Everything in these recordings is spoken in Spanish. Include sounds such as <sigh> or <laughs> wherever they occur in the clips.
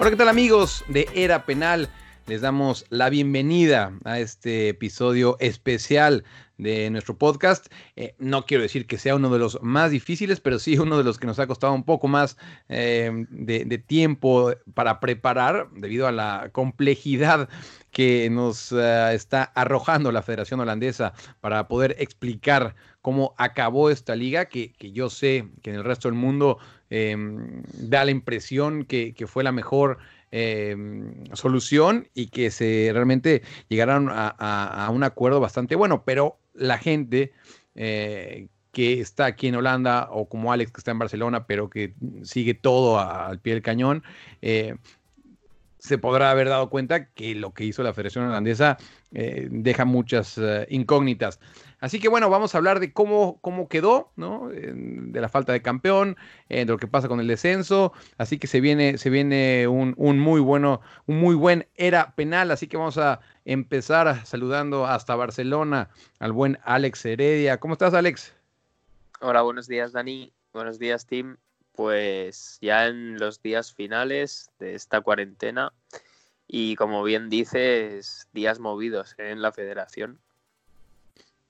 Hola, ¿qué tal amigos de Era Penal? Les damos la bienvenida a este episodio especial de nuestro podcast. Eh, no quiero decir que sea uno de los más difíciles, pero sí uno de los que nos ha costado un poco más eh, de, tiempo para preparar debido a la complejidad que nos eh, está arrojando la Federación Holandesa para poder explicar cómo acabó esta liga, que yo sé que en el resto del mundo eh, da la impresión que, fue la mejor eh, solución y que se realmente llegaron a, un acuerdo bastante bueno, pero la gente eh, que está aquí en Holanda o como Alex que está en Barcelona, pero que sigue todo al pie del cañón, eh, se podrá haber dado cuenta que lo que hizo la Federación Holandesa eh, deja muchas incógnitas. Así que bueno, vamos a hablar de cómo, cómo quedó, ¿no? Eh, de la falta de campeón, eh, de lo que pasa con el descenso. Así que se viene, se viene un, un muy bueno, un muy buen era penal. Así que vamos a empezar saludando hasta Barcelona al buen Alex Heredia. ¿Cómo estás, Alex? Hola, buenos días Dani, buenos días Tim. Pues ya en los días finales de esta cuarentena y como bien dices, días movidos en la federación.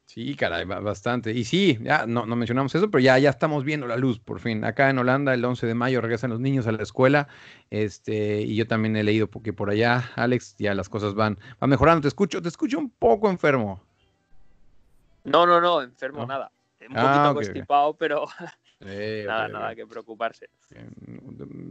Sí, caray, ba- bastante. Y sí, ya no, no mencionamos eso, pero ya, ya estamos viendo la luz, por fin. Acá en Holanda, el 11 de mayo regresan los niños a la escuela. Este, y yo también he leído porque por allá, Alex, ya las cosas van, van mejorando. Te escucho, te escucho un poco enfermo. No, no, no, enfermo ¿No? nada. Un Ah, poquito constipado, pero Eh, <laughs> nada, nada que preocuparse.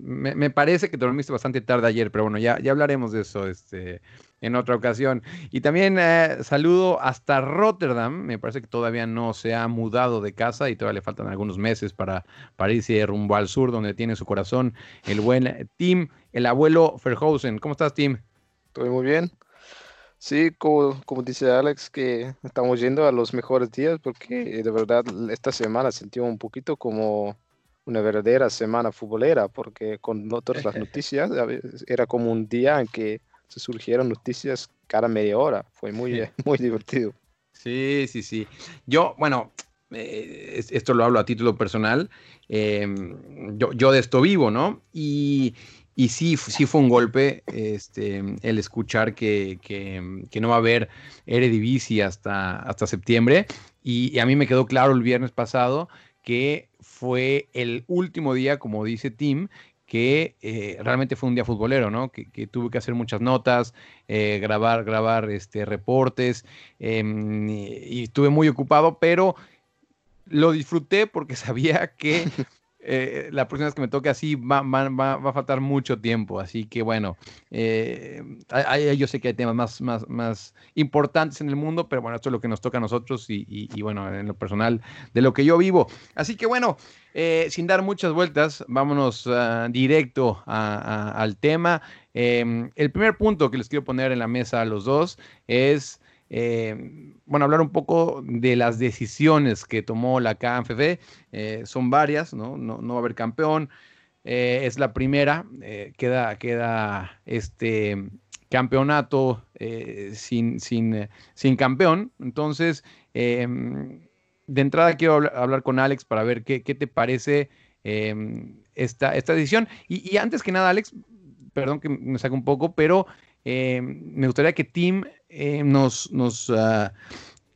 Me, me parece que te dormiste bastante tarde ayer, pero bueno, ya, ya hablaremos de eso este, en otra ocasión. Y también eh, saludo hasta Rotterdam. Me parece que todavía no se ha mudado de casa y todavía le faltan algunos meses para, para irse rumbo al sur, donde tiene su corazón el buen Tim, el abuelo Verhausen. ¿Cómo estás, Tim? Estoy muy bien. Sí, como, como dice Alex, que estamos yendo a los mejores días porque de verdad esta semana sentí un poquito como una verdadera semana futbolera porque con todas las <laughs> noticias era como un día en que se surgieron noticias cada media hora. Fue muy, <laughs> muy divertido. Sí, sí, sí. Yo, bueno, eh, es- esto lo hablo a título personal. eh, yo, yo de esto vivo, ¿no? Y, y sí, sí fue un golpe este, el escuchar que, que- que no va a haber Eredivisie hasta, hasta septiembre. Y, y a mí me quedó claro el viernes pasado que fue el último día, como dice Tim, que eh, realmente fue un día futbolero, ¿no? Que, tuve que hacer muchas notas, eh, grabar, grabar este, reportes, em, y estuve muy ocupado, pero lo disfruté porque <laughs> sabía que eh, la próxima vez que me toque así va, va- va- a faltar mucho tiempo. Así que bueno, eh, hay- yo sé que hay temas más, más, más importantes en el mundo, pero bueno, esto es lo que nos toca a nosotros y, y- bueno, en lo personal, de lo que yo vivo. Así que bueno, eh, sin dar muchas vueltas, vámonos ah, directo al tema. Em, el primer punto que les quiero poner en la mesa a los dos es eh, bueno, hablar un poco de las decisiones que tomó la KNFF. Eh, son varias, ¿no? ¿no? no va a haber campeón. Eh, es la primera. queda, queda este campeonato sin, sin, sin campeón. Entonces, eh, de entrada quiero hablar, con Alex para ver qué, qué te parece eh, esta, esta decisión. Y, y antes que nada, Alex, perdón que me saque un poco, pero eh, me gustaría que Tim eh, nos, nos ah,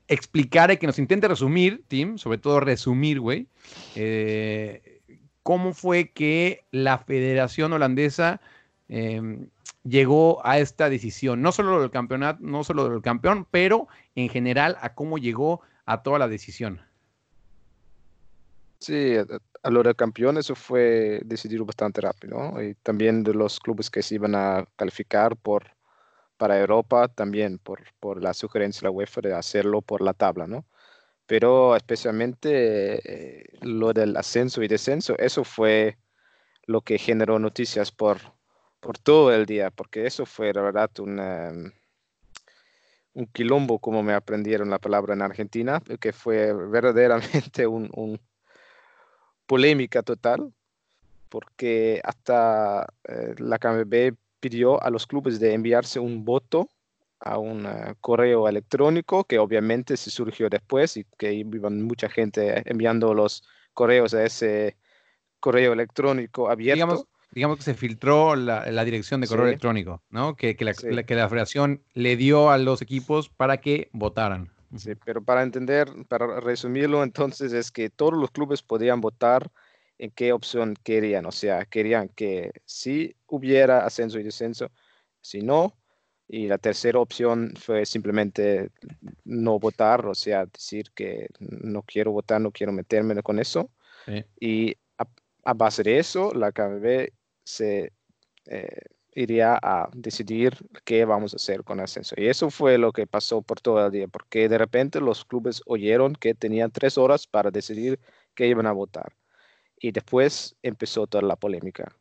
y que nos intente resumir, Tim, sobre todo resumir, güey, eh, cómo fue que la Federación Holandesa eh, llegó a esta decisión, no solo del campeonato, no solo del campeón, pero en general a cómo llegó a toda la decisión. Sí, a, lo de campeón eso fue decidido bastante rápido, ¿no? Y también de los clubes que se iban a calificar por, para Europa también por, por la sugerencia de la UEFA de hacerlo por la tabla, ¿no? Pero especialmente eh, lo del ascenso y descenso, eso fue lo que generó noticias por, por todo el día, porque eso fue la verdad una, un quilombo, como me aprendieron la palabra en Argentina, que fue verdaderamente <laughs> un, un polémica total, porque hasta eh, la KMB pidió a los clubes de enviarse un voto a un eh, correo electrónico que obviamente se surgió después y que iban mucha gente enviando los correos a ese correo electrónico abierto. Digamos, digamos que se filtró la, la dirección de correo Sí. electrónico, ¿no? Que, que, la, Sí. la- que la federación le dio a los equipos para que votaran. Sí, pero para entender, para resumirlo, <laughs> entonces es que todos los clubes podían votar en qué opción querían. O sea, querían que si hubiera ascenso y descenso, si no. Y la tercera opción fue simplemente no votar, o sea, decir que no quiero votar, no quiero meterme con eso. Sí. Y a, a base de eso, la KBB se eh, iría a decidir qué vamos a hacer con ascenso. Y eso fue lo que pasó por todo el día, porque de repente los clubes oyeron que tenían tres horas para decidir qué iban a votar. Y después empezó toda la polémica.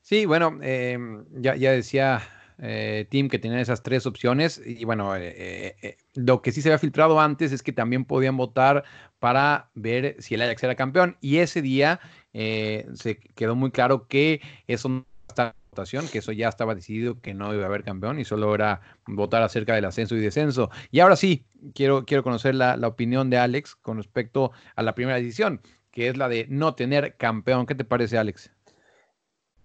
Sí, bueno, eh, ya, ya decía eh, Tim que tenían esas tres opciones y bueno, eh, eh, lo que sí se había filtrado antes es que también podían votar para ver si el Ajax era campeón y ese día se quedó muy claro que eso no estaba votación, que eso ya estaba decidido que no iba a haber campeón y solo era votar acerca del ascenso y descenso. Y ahora sí, quiero, quiero conocer la, la opinión de Alex con respecto a la primera decisión, que es la de no tener campeón. ¿Qué te parece, Alex?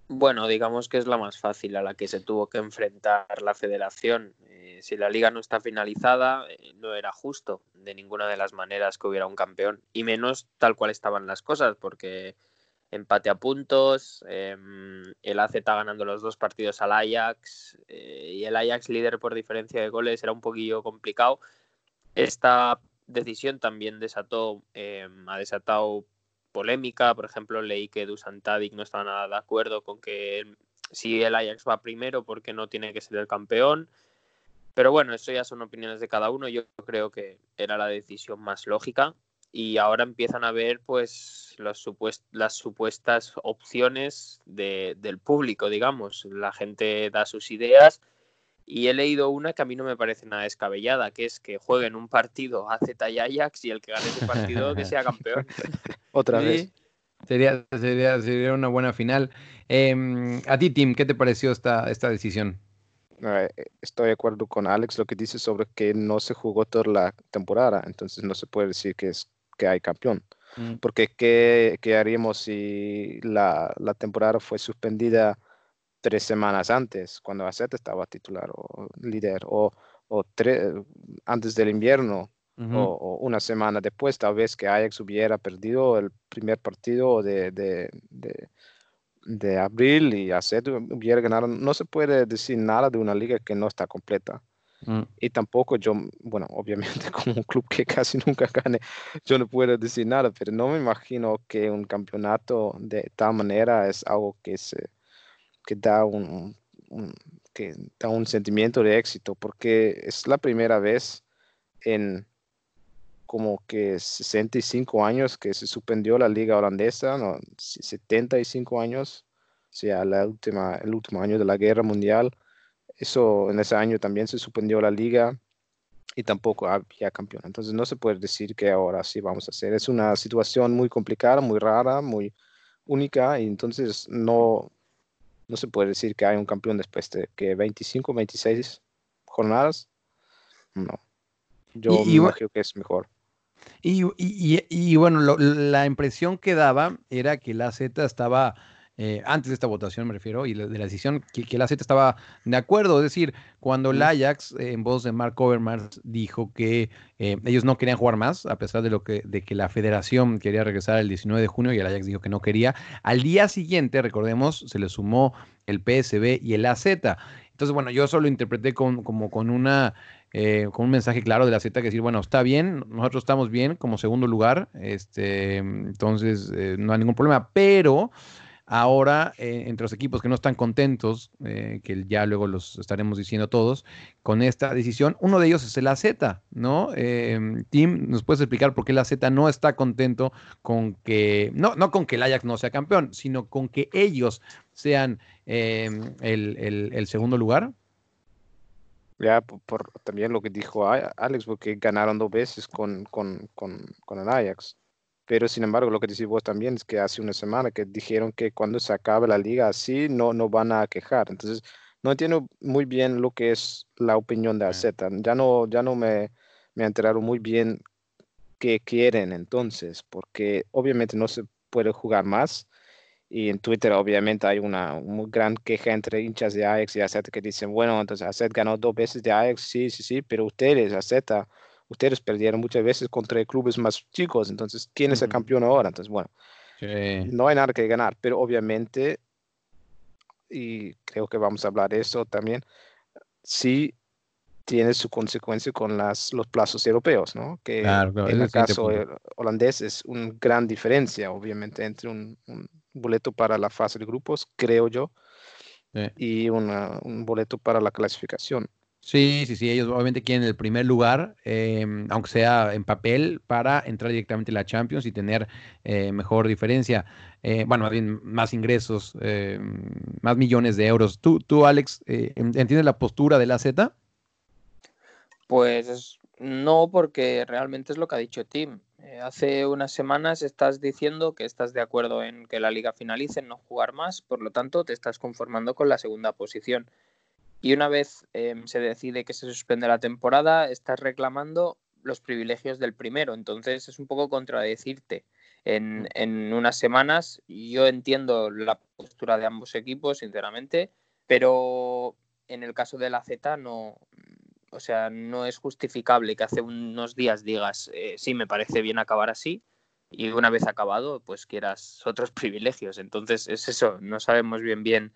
Bueno, digamos que es la más fácil a la que se tuvo que enfrentar la federación. Eh, si la liga no está finalizada, eh, no era justo de ninguna de las maneras que hubiera un campeón, y menos tal cual estaban las cosas, porque empate a puntos, eh, el AZ ganando los dos partidos al Ajax, eh, y el Ajax líder por diferencia de goles era un poquillo complicado. Esta decisión también desató, eh, ha desatado polémica. Por ejemplo, leí que Dusan Tadic no estaba nada de acuerdo con que si el Ajax va primero, porque no tiene que ser el campeón. Pero bueno, eso ya son opiniones de cada uno. Yo creo que era la decisión más lógica. Y ahora empiezan a ver pues los supuest- las supuestas opciones de- del público, digamos. La gente da sus ideas y he leído una que a mí no me parece nada descabellada, que es que jueguen un partido AZ y Ajax y el que gane ese partido que sea campeón. <laughs> Otra Sí, vez. Sería, sería, sería una buena final. Em, a ti, Tim, ¿qué te pareció esta, esta decisión? Estoy de acuerdo con Alex lo que dice sobre que no se jugó toda la temporada, entonces no se puede decir que, es, que hay campeón. Mm. Porque ¿qué, qué haríamos si la, la temporada fue suspendida tres semanas antes, cuando AZ estaba titular o líder, o, o antes del invierno, Ujú. o, o una semana después, tal vez que Ajax hubiera perdido el primer partido de, de, de, de abril y AZ hubiera ganado. No se puede decir nada de una liga que no está completa. Mm. Y tampoco yo, bueno, obviamente <laughs> como un club que casi nunca gane, yo no puedo decir nada, pero no me imagino que un campeonato de tal manera es algo que se que da un, un- que da un sentimiento de éxito, porque es la primera vez en como que 65 años que se suspendió la liga holandesa, no, 75 años, o sea, la última, el último año de la guerra mundial. Eso en ese año también se suspendió la liga y tampoco había campeón. Entonces no se puede decir que ahora sí vamos a hacer. Es una situación muy complicada, muy rara, muy única y entonces no, no se puede decir que hay un campeón después de que 25, 26 jornadas. No. Yo Y- y me bu- imagino que es mejor. Y, y- y- y bueno, lo- la impresión que daba era que la Z estaba, eh, antes de esta votación me refiero, y la- de la decisión, que, que la Z estaba de acuerdo. Es decir, cuando el. Ajax, eh, en voz de Mark Overmars, dijo que eh, ellos no querían jugar más, a pesar de, lo que, de que la federación quería regresar el 19 de junio y el Ajax dijo que no quería. Al día siguiente, recordemos, se le sumó el PSB y el AZ. Entonces, bueno, yo solo interpreté con- como con una eh, con un mensaje claro de la Z que decir, bueno, está bien, nosotros estamos bien como segundo lugar, este, entonces eh, no hay ningún problema, pero ahora eh, entre los equipos que no están contentos, eh, que ya luego los estaremos diciendo todos, con esta decisión, uno de ellos es el AZ, ¿no? Eh, Tim, ¿nos puedes explicar por qué el AZ no está contento con que, no, no con que el Ajax no sea campeón, sino con que ellos sean eh, el, el- segundo lugar? Ya, por, también lo que dijo Alex, porque ganaron dos veces con, con, con el Ajax. Pero sin embargo, lo que decís vos también es que hace una semana que dijeron que cuando se acabe la liga así, no, no van a quejar. Entonces, no entiendo muy bien lo que es la opinión de. AZ. Ya no, ya no me, me he enterado muy bien qué quieren entonces, porque obviamente no se puede jugar más. Y en Twitter obviamente hay una muy gran queja entre hinchas de Ajax y AZ que dicen, bueno, entonces AZ ganó dos veces de Ajax, sí, sí, sí, pero ustedes, AZ, ustedes perdieron muchas veces contra clubes más chicos, entonces, ¿quién es el campeón ahora? Entonces, bueno, Sí. no hay nada que ganar, pero obviamente, y creo que vamos a hablar de eso también, sí tiene su consecuencia con las, los plazos europeos, ¿no? Que Claro, claro, en el caso holandés es una gran diferencia, obviamente, entre un, un boleto para la fase de grupos, creo yo, Sí. y una- un boleto para la clasificación. Sí, sí, sí, ellos obviamente quieren el primer lugar, eh, aunque sea en papel, para entrar directamente a la Champions y tener eh, mejor diferencia, eh, bueno, más bien más ingresos, eh, más millones de euros. ¿Tú, tú Alex, eh, en- entiendes la postura de la Z? Pues es- no, porque realmente es lo que ha dicho Tim. Eh, hace unas semanas estás diciendo que estás de acuerdo en que la liga finalice, en no jugar más, por lo tanto te estás conformando con la segunda posición. Y una vez eh, se decide que se suspende la temporada, estás reclamando los privilegios del primero. Entonces es un poco contradecirte. En, en unas semanas yo entiendo la postura de ambos equipos, sinceramente, pero en el caso de la Z no, o sea, no es justificable que hace unos días digas, eh, sí, me parece bien acabar así, y una vez acabado, pues quieras otros <laughs> privilegios. Entonces es eso, no sabemos bien bien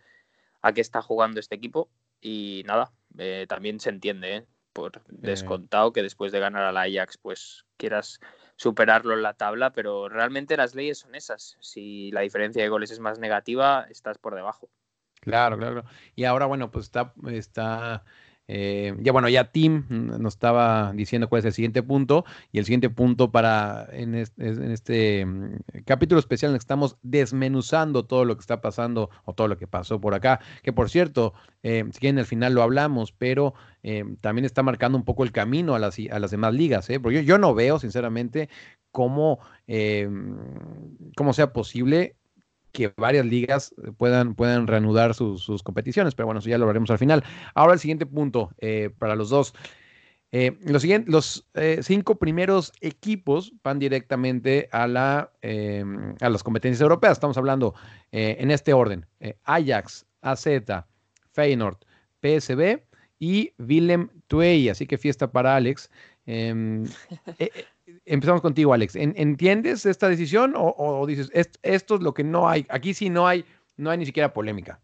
a qué está jugando este equipo y nada, eh, también se entiende, ¿eh? por descontado que después de ganar al Ajax, pues quieras superarlo en la tabla, pero realmente las leyes son esas. Si la diferencia de goles es más negativa, estás por debajo. Claro, claro. claro. Y ahora, bueno, pues está, está eh, ya bueno, ya Tim mm, nos estaba diciendo cuál es el siguiente punto y el siguiente punto para en este, mm, capítulo especial en el que estamos desmenuzando todo lo que está pasando o todo lo que pasó por acá, que por cierto, eh, si quieren al final lo hablamos, pero eh, también está marcando un poco el camino a las, a las demás ligas, ¿eh? porque yo, yo no veo sinceramente cómo, eh, cómo sea posible que varias ligas puedan, puedan reanudar sus, sus, competiciones, pero bueno, eso ya lo veremos al final. Ahora el siguiente punto eh, para los dos. Eh, los, siguientes, los eh, cinco primeros equipos van directamente a, la, eh, a las competencias europeas. Estamos hablando eh, en este orden. Ajax, AZ, Feyenoord, PSB y Willem Tuey. Así que fiesta para Alex. <laughs> Em, empezamos contigo, Alex. ¿Entiendes esta decisión o, o dices, esto, esto, es lo que no hay? Aquí sí no hay, no hay ni siquiera polémica.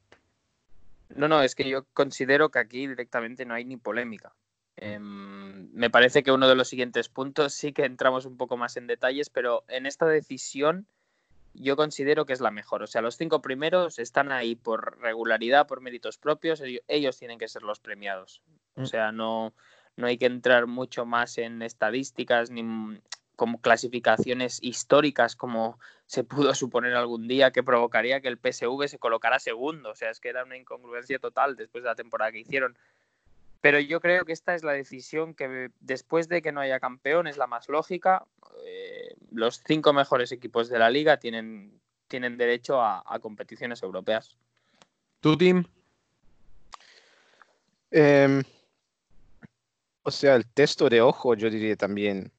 No, no, es que yo considero que aquí directamente no hay ni polémica. Eh, me parece que uno de los siguientes puntos sí que entramos un poco más en detalles, pero en esta decisión yo considero que es la mejor. O sea, los cinco primeros están ahí por regularidad, por méritos propios, ellos, ellos tienen que ser los premiados. O sea, no, no hay que entrar mucho más en estadísticas ni como clasificaciones históricas como se pudo <laughs> suponer algún día que provocaría que el PSV se colocara segundo. O sea, es que era una incongruencia total después de la temporada que hicieron. Pero yo creo que esta es la decisión que después de que no haya campeón es la más lógica. Eh, los cinco mejores equipos de la liga tienen, tienen derecho a, a competiciones europeas. ¿Tu team? Eh, o sea, el texto de ojo, yo diría también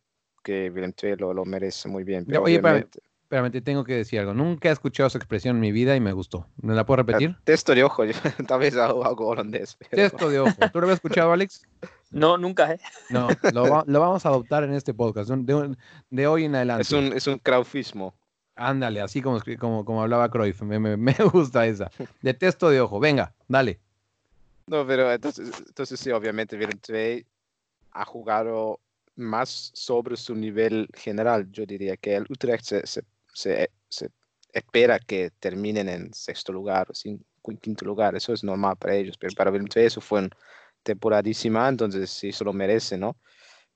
que II lo, lo, merece muy bien. Pero Oye, obviamente... espérame, te tengo que decir algo. Nunca he escuchado esa expresión en mi vida y me gustó. ¿Me la puedo repetir? El texto de ojo, <laughs> yo, tal vez algo, algo holandés. Pero... Texto de ojo. ¿Tú lo habías escuchado, Alex? No, nunca, ¿eh? No, lo, lo, vamos a adoptar en este podcast, de, de hoy en adelante. Es un, es un crowdfismo. Ándale, así como, como, como hablaba Cruyff, me, me, me, <laughs> gusta esa. De texto de ojo, venga, dale. No, pero entonces, entonces sí, obviamente Willem ha jugado más sobre su nivel general, yo diría que el Utrecht se, se, se, se espera que terminen en sexto lugar o cu- quinto lugar. Eso es normal para ellos, pero para II eso fue una temporadísima, entonces sí se lo merece, ¿no?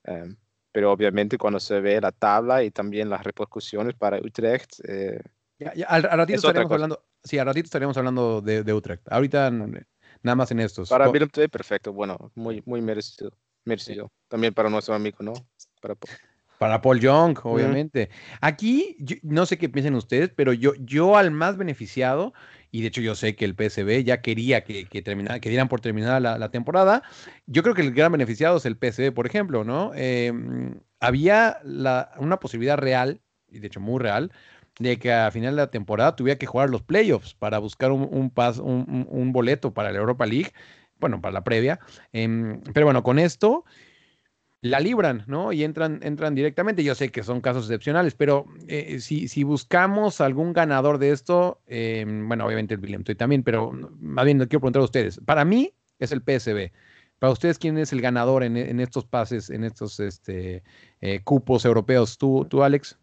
Em, pero obviamente cuando se ve la tabla y también las repercusiones para Utrecht, eh, Ya, ya, al, al ratito Es hablando, sí, al ratito estaríamos hablando de, de Utrecht. Ahorita nada más en estos. para II perfecto, bueno, muy, muy merecido, merecido. También para nuestro amigo, ¿no? Para, Po- Para Paul Young, obviamente. Aquí, yo- no sé qué piensan ustedes, pero yo, yo al más beneficiado, y de hecho yo sé que el PSV ya quería que, que, terminara, que dieran por terminada la, la temporada, yo creo que el gran beneficiado es el PSV, por ejemplo, ¿no? Eh, había la- una posibilidad real, y de hecho muy real, de que a final de la temporada tuviera que jugar los playoffs para buscar un, un, pas- un- un- un boleto para la Europa League, bueno, para la previa. Em, pero bueno, con esto la libran, ¿no? Y entran, entran directamente. Yo sé que son casos excepcionales, pero eh, si, si buscamos algún ganador de esto, eh, bueno, obviamente el Willem Toy también, pero más bien quiero preguntar a ustedes. Para mí es el PSB. Para ustedes, ¿quién es el ganador en, en estos pases, en estos este, eh, cupos europeos? ¿Tú, tú, Alex?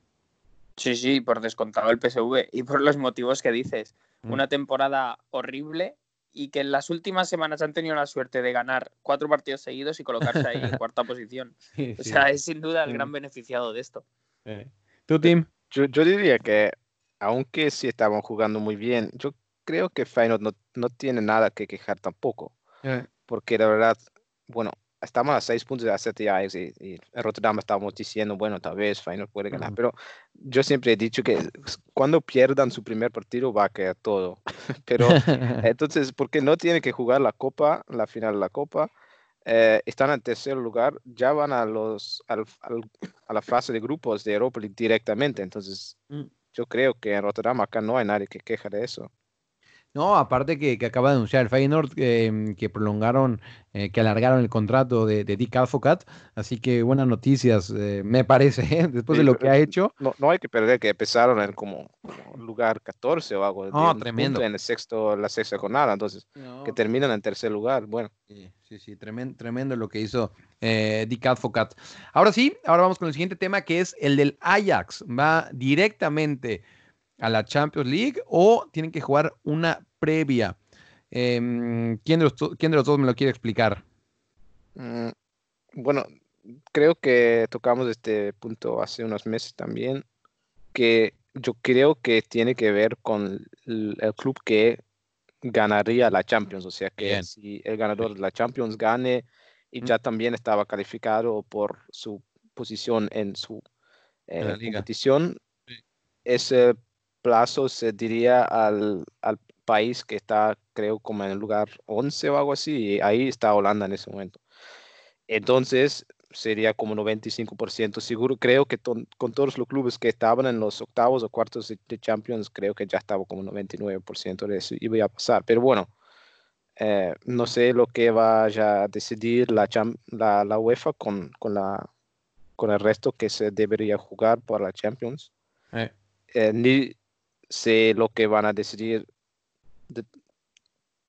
Sí, sí, por descontado el PSV y por los motivos que dices. Mm. Una temporada horrible y que en las últimas semanas han tenido la suerte de ganar cuatro partidos seguidos y colocarse ahí en <laughs> cuarta posición. O sea, es sin duda el gran beneficiado de esto. Eh, ¿Tú, Tim? Yo, yo diría que, aunque sí estaban jugando muy bien, yo creo que Feyenoord no, no tiene nada que quejar tampoco. Porque la verdad, bueno, estamos a seis puntos de la 7 Ajax y, y en Rotterdam estábamos diciendo, bueno, tal vez Feyenoord puede ganar. Ujú. Pero yo siempre he dicho que cuando pierdan su primer partido va a caer todo. <laughs> pero <laughs> entonces, porque no tienen que jugar la Copa, la final de la Copa? eh, están en tercer lugar, ya van a, los, al- al- a la fase de grupos de Europa League directamente. Entonces, Mm. yo creo que en Rotterdam acá no hay nadie que queja de eso. No, aparte que, que acaba de anunciar el Feyenoord eh, que prolongaron, eh, que alargaron el contrato de, de Dick Advocat, así que buenas noticias, eh, me parece, ¿eh? después Sí, de lo que ha hecho. No, no hay que perder que empezaron en como, como lugar 14 o algo. No, tremendo. En el sexto, la sexta jornada, entonces, que terminan en tercer lugar. Bueno, Sí, sí, sí, tremendo, tremendo lo que hizo eh, Dick Advocat. Ahora sí, ahora vamos con el siguiente tema que es el del Ajax. ¿Va directamente a la Champions League o tienen que jugar una previa? Em, ¿quién, de los, ¿Quién de los dos me lo quiere explicar? mm, bueno, creo que tocamos este punto hace unos meses también, que yo creo que tiene que ver con el, el club que ganaría la Champions, o sea que Bien. si el ganador de la Champions gane y ya también estaba calificado por su posición en su En la eh, liga. competición, Sí. ese plazo se diría al, al país que está, creo, como en el lugar 11 o algo así, y ahí está Holanda en ese momento. Entonces, sería como 95% seguro. Creo que ton- con todos los clubes que estaban en los octavos o cuartos de, de Champions, creo que ya estaba como 99% de eso iba a pasar. Pero bueno, eh, no sé lo que vaya a decidir la, la, la UEFA con, con, la, con el resto que se debería jugar para la Champions. Eh, Eh, ni sé lo que van a decidir de-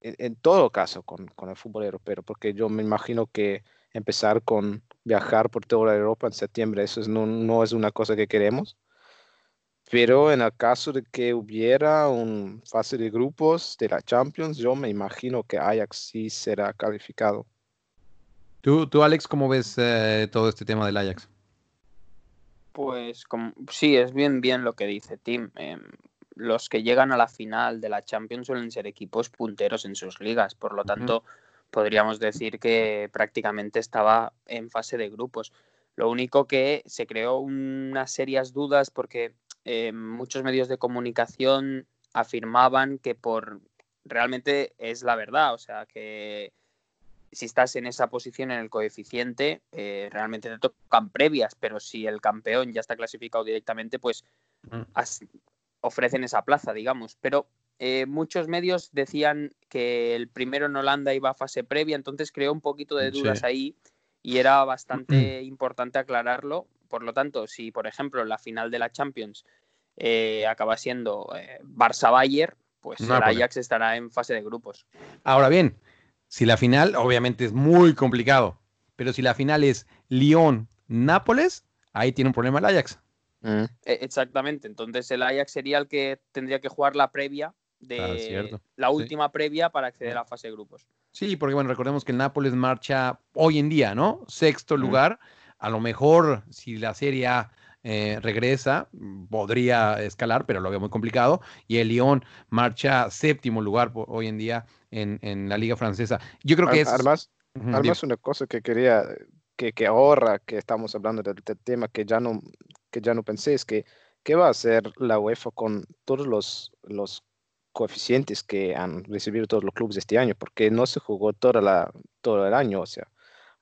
en, en todo caso con, con el fútbol europeo, porque yo me imagino que empezar con viajar por toda Europa en septiembre, eso es- no, no es una cosa que queremos. Pero en el caso de que hubiera un fase de grupos de la Champions, yo me imagino que Ajax sí será calificado. ¿Tú, tú, Alex, cómo ves eh, todo este tema del Ajax? Pues como- sí, es bien bien lo que dice Tim. Em, los que llegan a la final de la Champions suelen ser equipos punteros en sus ligas, por lo tanto podríamos decir que prácticamente estaba en fase de grupos. Lo único que se creó unas serias dudas porque eh, muchos medios de comunicación afirmaban que por realmente es la verdad, o sea que si estás en esa posición en el coeficiente, eh, realmente te tocan previas, pero si el campeón ya está clasificado directamente, pues Ujú. Ofrecen esa plaza, digamos. Pero eh, muchos medios decían que el primero en Holanda iba a fase previa, entonces creó un poquito de Sí. dudas ahí y era bastante importante aclararlo. Por lo tanto, si por ejemplo la final de la Champions eh, acaba siendo eh, Barça-Bayern, pues el Nápoles. Ajax estará en fase de grupos. Ahora bien, si la final, obviamente es muy complicado, pero si la final es Lyon-Nápoles, ahí tiene un problema el Ajax. Mm. E- Exactamente, entonces el Ajax sería el que tendría que jugar la previa de Ah, la Sí. última previa para acceder a la fase de grupos. Sí, porque bueno, recordemos que el Nápoles marcha hoy en día, ¿no? Sexto lugar. A lo mejor si la Serie A eh, regresa, podría escalar, pero lo veo muy complicado. Y el Lyon marcha séptimo lugar hoy en día en, en la Liga Francesa. Yo creo que es... Además, además una cosa que quería, que, que ahora que estamos hablando del, del tema que ya no, que ya no pensé es que qué va a hacer la UEFA con todos los, los coeficientes que han recibido todos los clubes este año, porque no se jugó toda la, todo el año, o sea,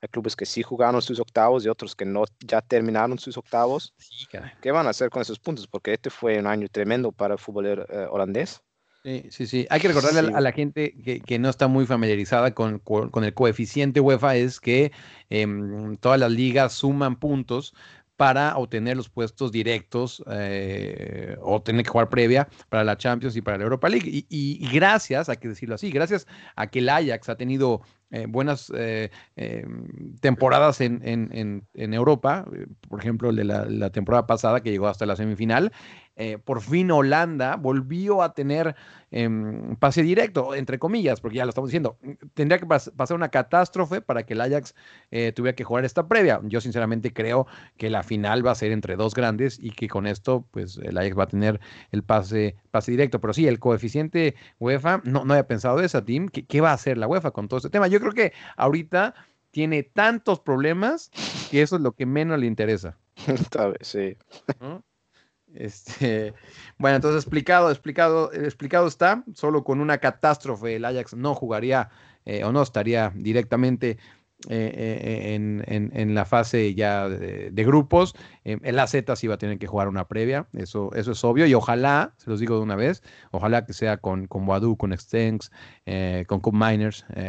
hay clubes que sí jugaron sus octavos y otros que no, ya terminaron sus octavos. Sí. ¿Qué van a hacer con esos puntos? Porque este fue un año tremendo para el fútbol eh, holandés. Sí, sí, sí. Hay que recordarle a la- Sí. a la gente que, que no está muy familiarizada con, con- el coeficiente UEFA, es que em, todas las ligas suman puntos para obtener los puestos directos eh, o tener que jugar previa para la Champions y para la Europa League. Y, gracias, hay que decirlo así, gracias a que el Ajax ha tenido eh, buenas eh, em, temporadas en, en- en- en Europa, eh, por ejemplo, de la temporada pasada que llegó hasta la semifinal, eh, por fin Holanda volvió a tener em, pase directo, entre comillas, porque ya lo estamos diciendo. Tendría que pas- pasar una catástrofe para que el Ajax eh, tuviera que jugar esta previa. Yo sinceramente creo que la final va a ser entre dos grandes y que con esto, pues el Ajax va a tener el pase, pase directo. Pero sí, el coeficiente UEFA, no, no había pensado esa, Tim. ¿Qué, qué va a hacer la UEFA con todo este tema? Yo creo que ahorita tiene tantos problemas que eso es lo que menos le interesa. <laughs> Tal vez, sí. ¿no? Este, <laughs> bueno, entonces explicado, explicado, explicado está, solo con una catástrofe el Ajax no jugaría eh, o no estaría directamente eh, eh, en, la fase ya de, grupos. El AZ sí va a tener que jugar una previa, eso, eso es obvio, y ojalá, se los digo de una vez, ojalá que sea con, con Boadu, con Stengs, eh, con Cup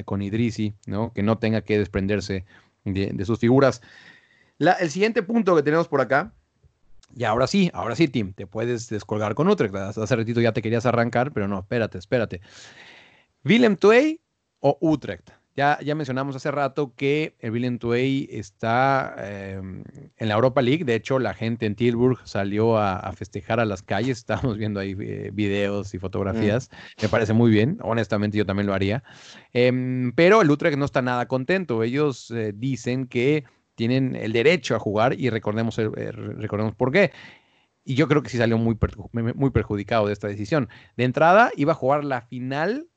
con Idrisi, ¿no? que no tenga que desprenderse de, sus figuras. El siguiente punto que tenemos por acá y ahora sí, ahora sí, Tim, te puedes descolgar con Utrecht. Hace ratito ya te querías arrancar, pero no, espérate, espérate. Willem Twey o Utrecht. Ya, ya mencionamos hace rato que el Willem Twey está eh, en la Europa League. De hecho, la gente en Tilburg salió a, a festejar a las calles. <laughs> Estábamos viendo ahí eh, videos y fotografías. Me parece muy bien. Honestamente, yo también lo haría. Em, pero el Utrecht no está nada contento. Ellos eh, dicen que tienen el derecho a jugar y recordemos, eh, recordemos por qué. Y yo creo que sí salió muy, perju- muy perjudicado de esta decisión. De entrada, iba a jugar la final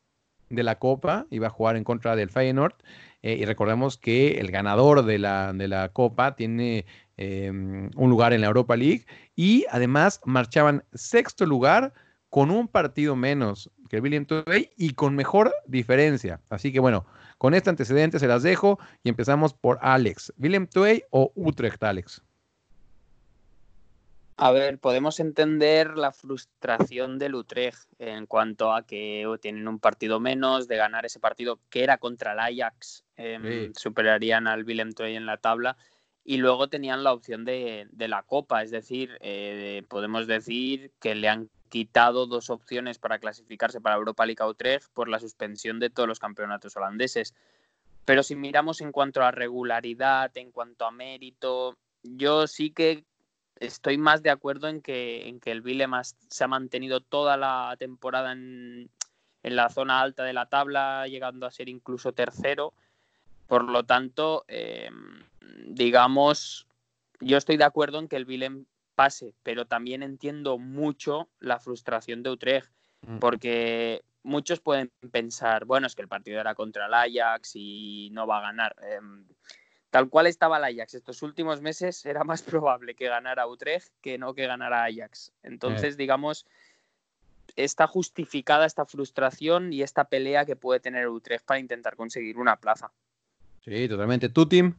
de la Copa, iba a jugar en contra del Feyenoord. eh, y recordemos que el ganador de la, de la Copa tiene eh, un lugar en la Europa League. Y además marchaban sexto lugar con un partido menos que William Twey y con mejor diferencia. Así que bueno, con este antecedente se las dejo y empezamos por Alex. ¿Willem Twey o Utrecht, Alex? A ver, podemos entender la frustración del Utrecht en cuanto a que tienen un partido menos, de ganar ese partido que era contra el Ajax, em, Sí. superarían al Willem en la tabla y luego tenían la opción de, de la Copa, es decir, eh, podemos decir que le han quitado dos opciones para clasificarse para Europa League Utrecht por la suspensión de todos los campeonatos holandeses. Pero si miramos en cuanto a regularidad, en cuanto a mérito, yo sí que estoy más de acuerdo en que, en que el Willem has- se ha mantenido toda la temporada en, en la zona alta de la tabla, llegando a ser incluso tercero. Por lo tanto, eh, digamos, yo estoy de acuerdo en que el Willem pase, pero también entiendo mucho la frustración de Utrecht, Mm. porque muchos pueden pensar, bueno, es que el partido era contra el Ajax y no va a ganar. Em, tal cual estaba el Ajax estos últimos meses, era más <laughs> probable que ganara Utrecht que no que ganara Ajax. Entonces, digamos, está justificada esta frustración y esta pelea que puede tener Utrecht para intentar conseguir una plaza. Sí, totalmente. ¿Tú, Tim?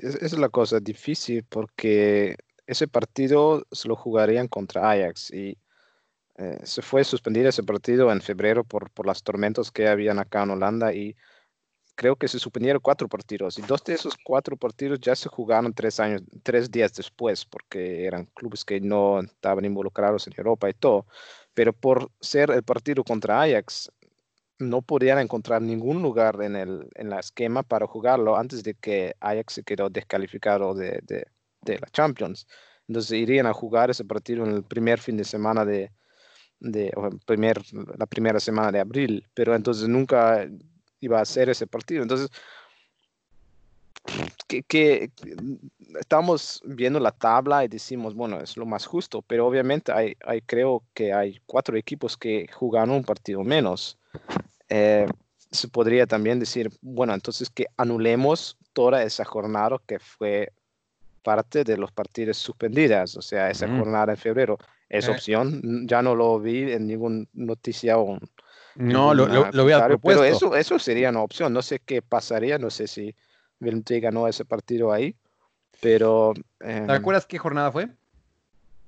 Es la cosa difícil porque ese partido se lo jugarían contra Ajax y eh, se fue suspendido ese partido en febrero por, por las tormentas que habían acá en Holanda y creo que se suspendieron cuatro partidos y dos de esos cuatro partidos ya se jugaron tres años, tres días después porque eran clubes que no estaban involucrados en Europa y todo, pero por ser el partido contra Ajax no podían encontrar ningún lugar en el en la esquema para jugarlo antes de que Ajax se quedó descalificado de, de- de la Champions. Entonces irían a jugar ese partido en el primer fin de semana de, de o primer, la primera semana de abril, pero entonces nunca iba a ser ese partido. Entonces, que, que estamos viendo la tabla y decimos, bueno, es lo más justo, pero obviamente hay, hay creo que hay cuatro equipos que jugaron un partido menos. Eh, se podría también decir, bueno, entonces que anulemos toda esa jornada que fue parte de los partidos suspendidas, o sea, esa Ujú. jornada en febrero. Es Eh. opción, n- ya no lo vi en ninguna noticia o No, lo, lo, lo comentario, propuesto. Pero eso, eso sería una opción. No sé qué pasaría, no sé si Velinte ganó ese partido ahí, pero ¿Te em, acuerdas qué jornada fue?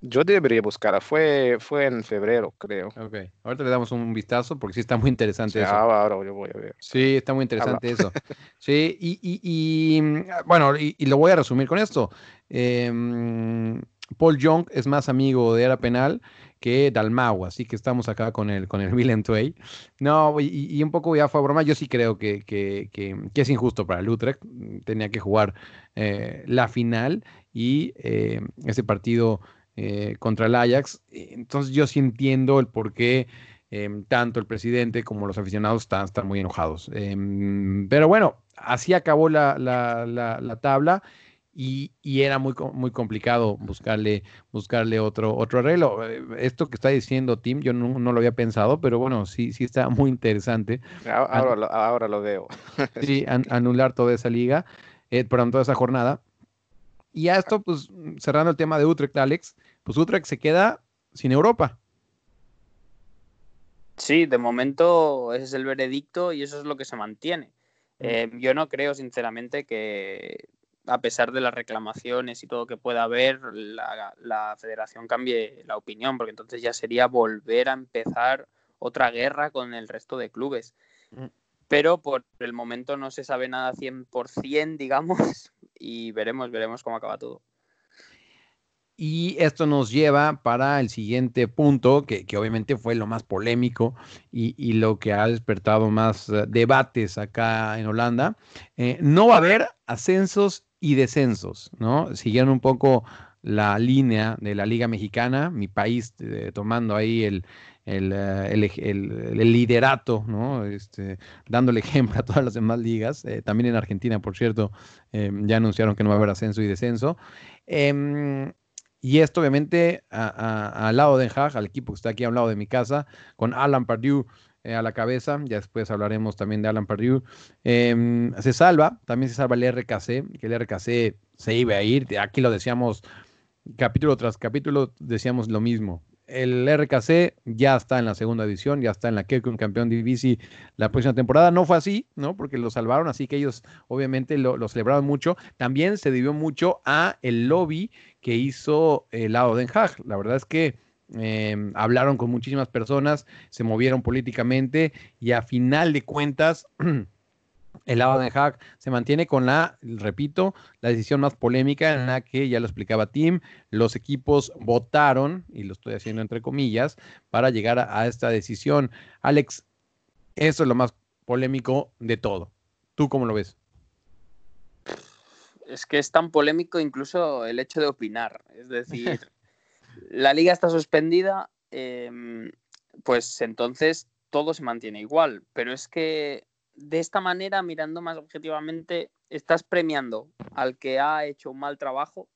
Yo debería buscarla. Fue, fue en febrero, creo. Ok, ahorita le damos un vistazo porque sí está muy interesante sea, eso. ahora, ahora yo voy a ver. Sí, está muy interesante eso. Sí, y, y- y, mm, bueno, y, y lo voy a resumir con esto. Em, Paul Young es más amigo de Era Penal que Dalmau, así que estamos acá con el, con el <laughs> and Tway. No, y, y un poco ya fue broma, yo sí creo que, que- que- que es injusto para el Utrecht. Tenía que jugar eh, la final y eh, ese partido eh, contra el Ajax. Entonces yo sí entiendo el por qué em, tanto el presidente como los aficionados están, están muy enojados. Em, pero bueno, así acabó la, la- la- la tabla y, y era muy, muy complicado buscarle, buscarle otro, otro arreglo. Eh, Esto que está diciendo Tim, yo no, no lo había pensado, pero bueno, sí, sí está muy interesante. Ahora, lo- ahora lo veo. <laughs> Sí, an- anular toda esa liga, eh, perdón, toda esa jornada. Y a esto, pues, cerrando el tema de Utrecht, Alex, pues Utrecht se queda sin Europa. Sí, de momento ese es el veredicto y eso es lo que se mantiene. Eh, yo no creo, sinceramente, que a pesar de las reclamaciones y todo que pueda haber, la, la federación cambie la opinión, porque entonces ya sería volver a empezar otra guerra con el resto de clubes. Mm. Pero por el momento no se sabe nada 100%, <laughs> digamos, y veremos, veremos cómo acaba todo. Y esto nos lleva para el siguiente punto, que, que obviamente fue lo más polémico y, y lo que ha despertado más eh, debates acá en Holanda. Eh, no va a haber ascensos y descensos, ¿no? Siguieron un poco la línea de la Liga Mexicana, mi país eh, tomando ahí el, el, eh, el el- liderato, ¿no? Este, dándole <laughs> ejemplo a todas las demás ligas. Eh, también en Argentina, por cierto, eh, ya anunciaron que no va a haber ascenso y descenso. Em, y esto obviamente al lado de Haag, al equipo que está aquí a un lado de mi casa, con Alan Pardew eh, a la cabeza, ya después hablaremos también de Alan Pardew, em, se salva, también se salva el RKC, que el RKC se iba a ir, aquí lo decíamos capítulo tras capítulo, decíamos lo mismo. El RKC ya está en la segunda división, ya está en la Kekun campeón divisi la próxima temporada. No fue así, ¿no? Porque lo salvaron, así que ellos obviamente lo, celebraron mucho. También se debió mucho a el lobby que hizo el lado Den Haag. La verdad es que eh, hablaron con muchísimas personas, se movieron políticamente y a final de cuentas <clears throat> el lado Haag se mantiene con la, repito, la decisión más polémica en la que ya lo explicaba Tim, los equipos votaron, y lo estoy haciendo entre comillas, para llegar a, a esta decisión. Alex, eso es lo más polémico de todo. ¿Tú cómo lo ves? es que es tan polémico incluso el hecho de opinar. Es decir, <laughs> la liga está suspendida, eh, pues entonces todo se mantiene igual. Pero es que de esta manera, mirando más objetivamente, estás premiando al que ha hecho un mal trabajo,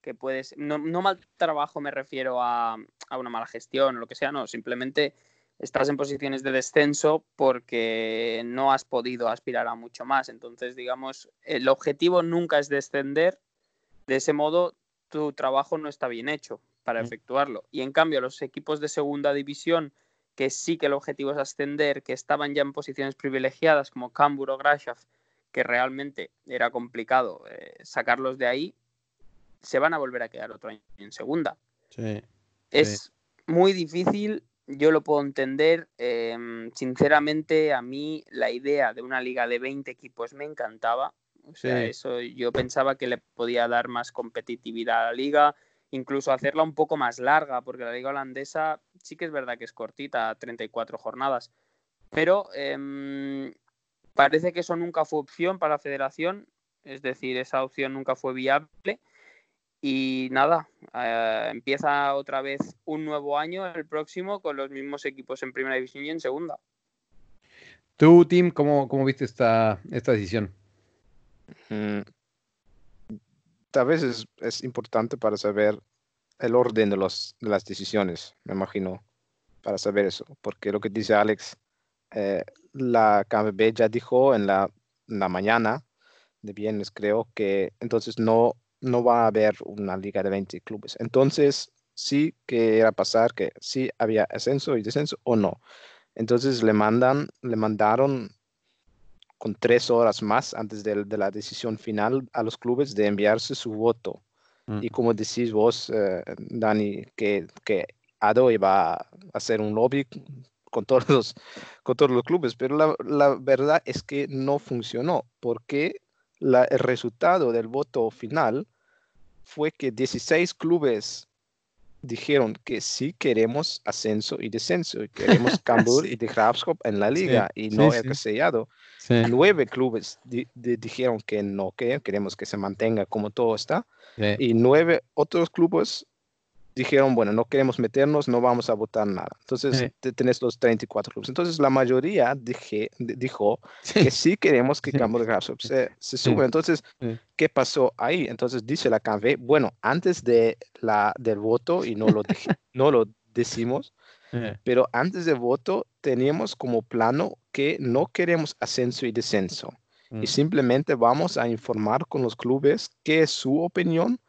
que puedes, no, no mal trabajo me refiero a, a una mala gestión o lo que sea, no, simplemente estás en posiciones de descenso porque no has podido aspirar a mucho más. Entonces, digamos, el objetivo nunca es descender. De ese modo, tu trabajo no está bien hecho para Mm. efectuarlo. Y en cambio, los equipos de segunda división, que sí que el objetivo es ascender, que estaban ya en posiciones privilegiadas, como Cambur o Grashaf, que realmente era complicado eh, sacarlos de ahí, se van a volver a quedar otro año en segunda. Sí. Es muy difícil, yo lo puedo entender. eh, sinceramente, a mí la idea de una liga de 20 equipos me encantaba. O sea, Sí. eso yo pensaba que le podía dar más competitividad a la liga, incluso hacerla un poco más larga, porque la liga holandesa sí que es verdad que es cortita, 34 jornadas. Pero em, parece que eso nunca fue opción para la federación, es decir, esa opción nunca fue viable. Y nada, eh, empieza otra vez un nuevo año, el próximo, con los mismos equipos en primera división y en segunda. Tú, Tim, ¿cómo, cómo viste esta, esta decisión? Tal vez es, es importante para saber el orden de, los, de las decisiones, me imagino, para saber eso. Porque lo que dice Alex, eh, la KBB ya dijo en la, la mañana de viernes, creo, que entonces no, no va a haber una liga de 20 clubes. Entonces, sí que era pasar que sí había ascenso y descenso o no. Entonces le mandan, le mandaron con tres horas más antes de, la decisión final a los clubes de enviarse su voto. Mm. Y como decís vos, eh, Dani, que, que ADO iba a hacer un lobby con todos los, con todos los clubes, pero la, la verdad es que no funcionó, porque la- el resultado del voto final fue que 16 clubes dijeron que sí queremos ascenso y descenso, y queremos <laughs> Cambuur Sí. y de Graafschap en la Sí, liga, y no sí. el Casellado nueve clubes di- di- dijeron que no, que queremos que se mantenga como todo está, y nueve otros clubes dijeron, bueno, no queremos meternos, no vamos a votar nada. Entonces, Sí. te- tenés los 34 clubes. Entonces, la mayoría dije, di- dijo Sí. que sí queremos que de Graafschap se, se suba. Entonces. ¿qué pasó ahí? Entonces, dice la CANV, bueno, antes de la, del voto, y no lo, dije- <laughs> no lo decimos, pero antes del voto teníamos como plano que no queremos ascenso y descenso mm. y simplemente vamos a informar con los clubes qué es su opinión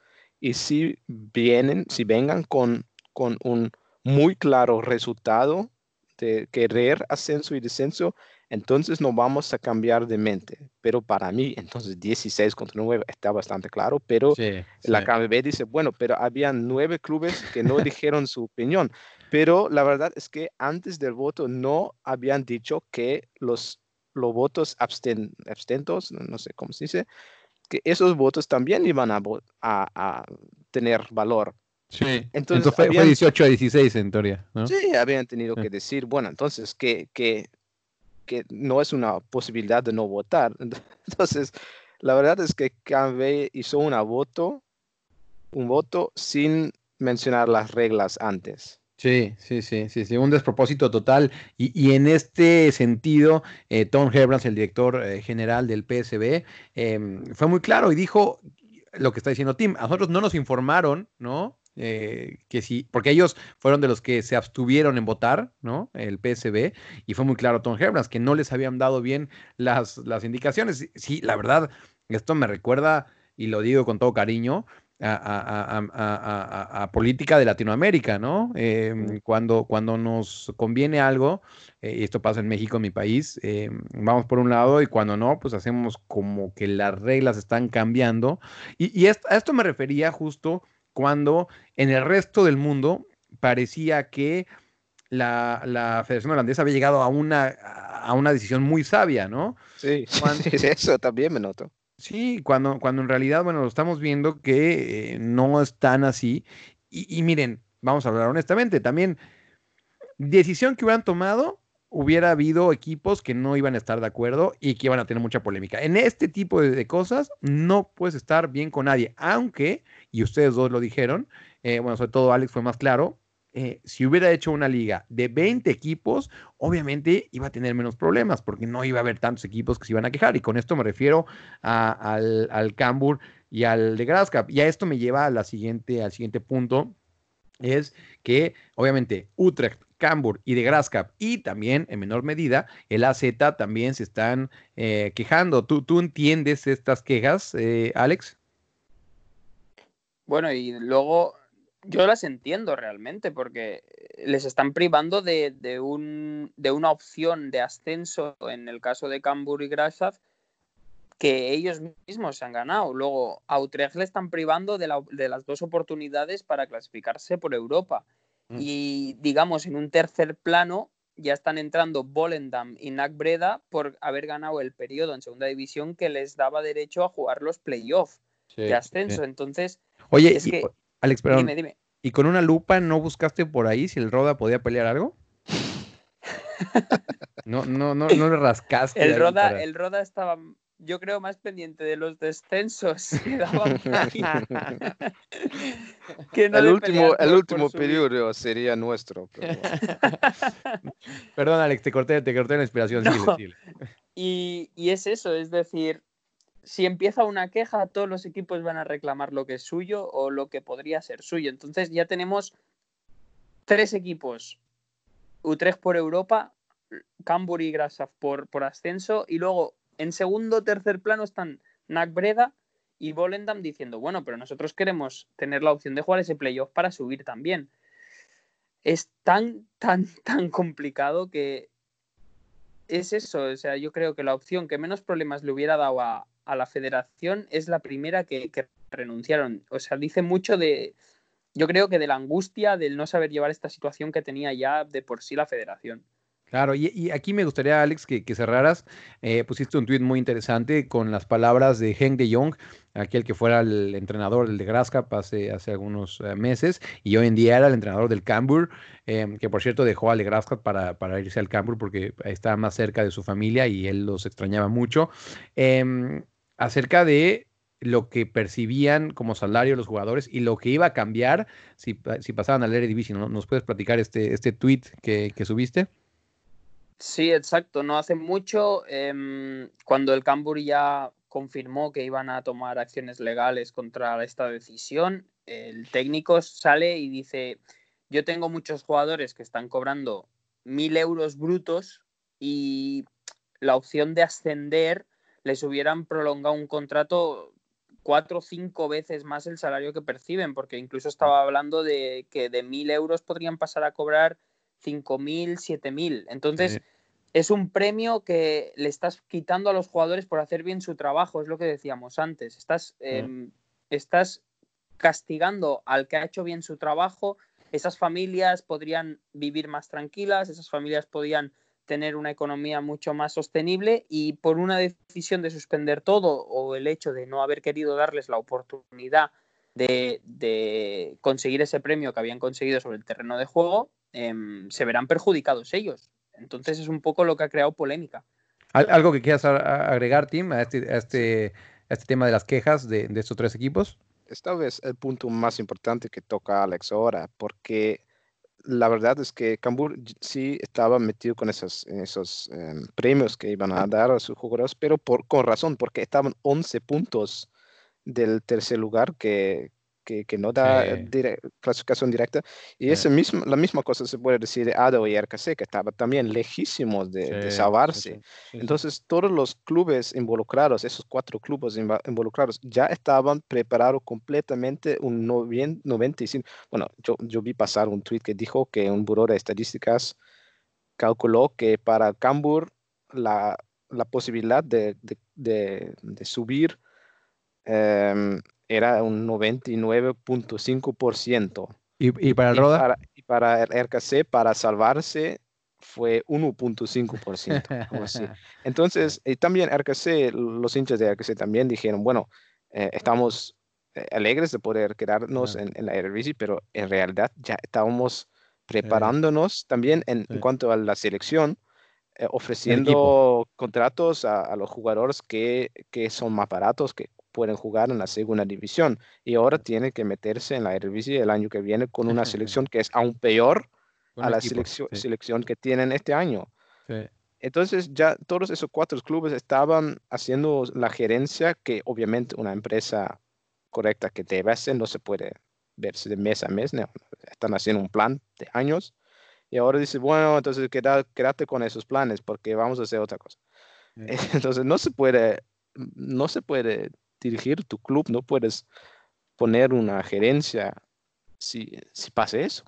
y si vienen, si vengan con, con un muy claro resultado de querer ascenso y descenso, entonces no vamos a cambiar de mente. Pero para mí, entonces 16 contra 9 está bastante claro, pero Sí, la sí. KBB dice, bueno, pero había nueve clubes que no dijeron su opinión. Pero la verdad es que antes del voto no habían dicho que los, los votos absten- abstentos, no no sé cómo se dice, que esos votos también iban a, a- a tener valor. Sí. Entonces, Entonces, fue, fue habían- 18 a 16 en teoría, ¿no? Sí, habían tenido que decir, bueno, entonces que, que, que no es una posibilidad de no votar. <laughs> Entonces, la verdad es que KBB hizo una voto, un voto sin mencionar las reglas antes. Sí, sí, sí, sí, sí, un despropósito total. Y, y en este sentido, eh, Tom Herbrands, el director eh, general del PSB, em, fue muy claro y dijo lo que está diciendo Tim. A nosotros no nos informaron, ¿no? Eh, que sí, porque ellos fueron de los que se abstuvieron en votar, ¿no? El PSB, y fue muy claro Tom Herbrands que no les habían dado bien las, las indicaciones. Sí, la verdad, esto me recuerda, y lo digo con todo cariño, a, a- a- política de Latinoamérica, ¿no? Eh, cuando, cuando nos conviene algo, eh, y esto pasa en México, en mi país, eh, vamos por un lado y cuando no, pues hacemos como que las reglas están cambiando. Y, y est- a esto me refería justo cuando en el resto del mundo parecía que la, la Federación Holandesa había llegado a una, a una decisión muy sabia, ¿no? Sí, <laughs> sí, eso también me noto. Sí, cuando, cuando en realidad, bueno, lo estamos viendo que eh, no es tan así. Y, y miren, vamos a hablar honestamente, también, decisión que hubieran tomado, hubiera habido equipos que no iban a estar de acuerdo y que iban a tener mucha polémica. En este tipo de, de cosas no puedes estar bien con nadie, aunque, y ustedes dos lo dijeron, eh, bueno, sobre todo Alex fue más claro, eh, si hubiera hecho una liga de 20 equipos, obviamente iba a tener menos problemas porque no iba a haber tantos equipos que se iban a quejar. Y con esto me refiero al, Cambur y al de Grasscap. Y a esto me lleva a siguiente, al siguiente punto, es que obviamente Utrecht, Cambur y de Grasscap y también en menor medida el AZ también se están eh, quejando. ¿Tú, ¿Tú entiendes estas quejas, eh, Alex? Bueno, y luego yo las entiendo realmente porque les están privando de, de un, de una opción de ascenso en el caso de Cambur y Grasaf que ellos mismos se han ganado. Luego a Utrecht le están privando de, la- de las dos oportunidades para clasificarse por Europa. Mm. Y digamos, en un tercer plano ya están entrando Volendam y NAC Breda por haber ganado el periodo en segunda división que les daba derecho a jugar los playoffs de ascenso. Entonces, Oye, Es y- que- Alex, perdón, dime, dime. ¿y con una lupa no buscaste por ahí si el Roda podía pelear algo? No, no, no, no le rascaste. El Roda, para- el Roda estaba yo creo, más pendiente de los descensos que <laughs> <laughs> que no el último, el periodo sería nuestro. pero bueno. <laughs> Perdón, Alex, te corté, te corté la inspiración. Y, y es eso, es decir, si empieza una queja, todos los equipos van a reclamar lo que es suyo o lo que podría ser suyo. Entonces ya tenemos tres equipos, Utrecht por Europa, Cambur y Grasaf por, por ascenso, y luego en segundo o tercer plano están NAC Breda y Volendam diciendo, bueno, pero nosotros queremos tener la opción de jugar ese playoff para subir también. Es tan, tan, <laughs> tan complicado que es eso. O sea, yo creo que la opción que menos problemas le hubiera dado a, a la federación es la primera que, renunciaron. O sea, dice mucho de, yo creo que de la angustia del no saber llevar esta situación que tenía ya de por sí la federación. Claro, y, y aquí me gustaría, Alex, que, que cerraras. Eh, pusiste un tuit muy interesante con las palabras de Henk de Jong, aquel que fuera el entrenador del de hace, hace algunos eh, meses, y hoy en día era el entrenador del Cambur, eh, que por cierto dejó al de para, para irse al Cambur porque estaba más cerca de su familia y él los extrañaba mucho. Em, acerca de lo que percibían como salario los jugadores y lo que iba a cambiar si, si pasaban al Eredivisie. ¿no? ¿Nos puedes platicar este, este tweet que, que subiste? Sí, exacto. No hace mucho, em, cuando el Cambur ya confirmó que iban a tomar acciones legales contra esta decisión, el técnico sale y dice, yo tengo muchos jugadores que están cobrando mil euros brutos y la opción de ascender les hubieran prolongado un contrato cuatro o cinco veces más el salario que perciben, porque incluso estaba hablando de que de mil euros podrían pasar a cobrar cinco mil, siete mil. Entonces, Sí. es un premio que le estás quitando a los jugadores por hacer bien su trabajo, es lo que decíamos antes. Estás, eh, estás castigando al que ha hecho bien su trabajo. Esas familias podrían vivir más tranquilas, esas familias podrían tener una economía mucho más sostenible y por una decisión de suspender todo o el hecho de no haber querido darles la oportunidad de, de conseguir ese premio que habían conseguido sobre el terreno de juego, em, se verán perjudicados ellos. Entonces es un poco lo que ha creado polémica. ¿Al- ¿Algo que quieras agregar, Tim, a este, a este, a este tema de las quejas de, de estos tres equipos? es tal vez el punto más importante que toca Alex ahora, porque la verdad es que Cambur sí estaba metido con esos, esos em, premios que iban a dar a sus jugadores, pero por, con razón, porque estaban 11 puntos del tercer lugar que, que, que no da Sí. clasificación directa. Y Sí. ese mismo, la misma cosa se puede decir de ADO y RKC, que estaban también lejísimos de, de salvarse. Entonces, todos los clubes involucrados, esos cuatro clubes involucrados, ya estaban preparados completamente un novien- 95. Bueno, yo, yo vi pasar un tweet que dijo que un buró de estadísticas calculó que para Cambur la, la posibilidad de, de- de- de subir em, era un 99.5%. ¿Y, y para el Y Roda? para, y para el RKC, para salvarse, fue 1.5%. algo así. <laughs> Entonces, y también RKC, los hinchas de RKC también dijeron, bueno, eh, estamos eh, alegres de poder quedarnos en, en la Eredivisie, pero en realidad ya estábamos preparándonos también en, en cuanto a la selección, eh, ofreciendo contratos a, a los jugadores que, que son más baratos, que pueden jugar en la segunda división. Y ahora tiene que meterse en la Eredivisie el año que viene con una <laughs> selección que es aún peor a la equipo, selección, sí, selección que tienen este año. sí. Entonces ya todos esos cuatro clubes estaban haciendo la gerencia que obviamente una empresa correcta que debe hacer no se puede verse de mes a mes, no, están haciendo un plan de años y ahora dice, bueno, entonces queda, quédate con esos planes porque vamos a hacer otra cosa. Sí. <laughs> Entonces no se puede, no se puede dirigir tu club, no puedes poner una gerencia si, si pasa eso.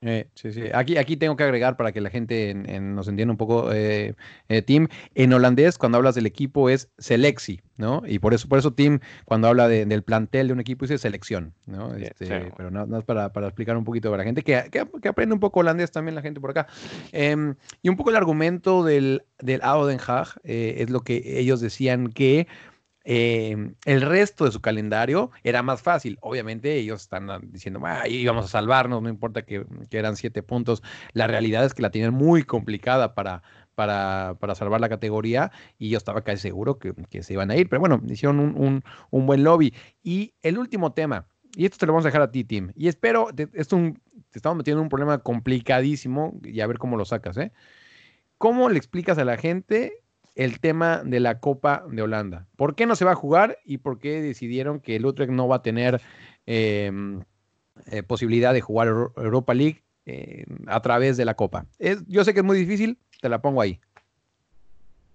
Eh, sí, sí. Aquí, aquí tengo que agregar para que la gente en- en- nos entienda un poco, eh, eh, Tim. En holandés, cuando hablas del equipo es selectie, ¿no? Y por eso, por eso Tim, cuando habla de- del plantel de un equipo, dice selección, ¿no? Este, sí. Pero nada más para, para explicar un poquito para la gente, que, que, que aprende un poco holandés también la gente por acá. Em, y un poco el argumento del, del Haag eh, es lo que ellos decían que eh, el resto de su calendario era más fácil. Obviamente ellos están ah, diciendo, "Ah, íbamos a salvarnos, no importa que, eran siete puntos. La realidad es que la tienen muy complicada para, salvar la categoría y yo estaba casi seguro que, se iban a ir, pero bueno, hicieron un, buen lobby. Y el último tema, y esto te lo vamos a dejar a ti, Tim, y espero, te, esto un- te estamos metiendo en un problema complicadísimo y a ver cómo lo sacas, ¿eh? ¿Cómo le explicas a la gente el tema de la Copa de Holanda? ¿Por qué no se va a jugar y por qué decidieron que el Utrecht no va a tener eh, eh, posibilidad de jugar Euro- Europa League eh, a través de la Copa? Yo sé que es muy difícil, te la pongo ahí.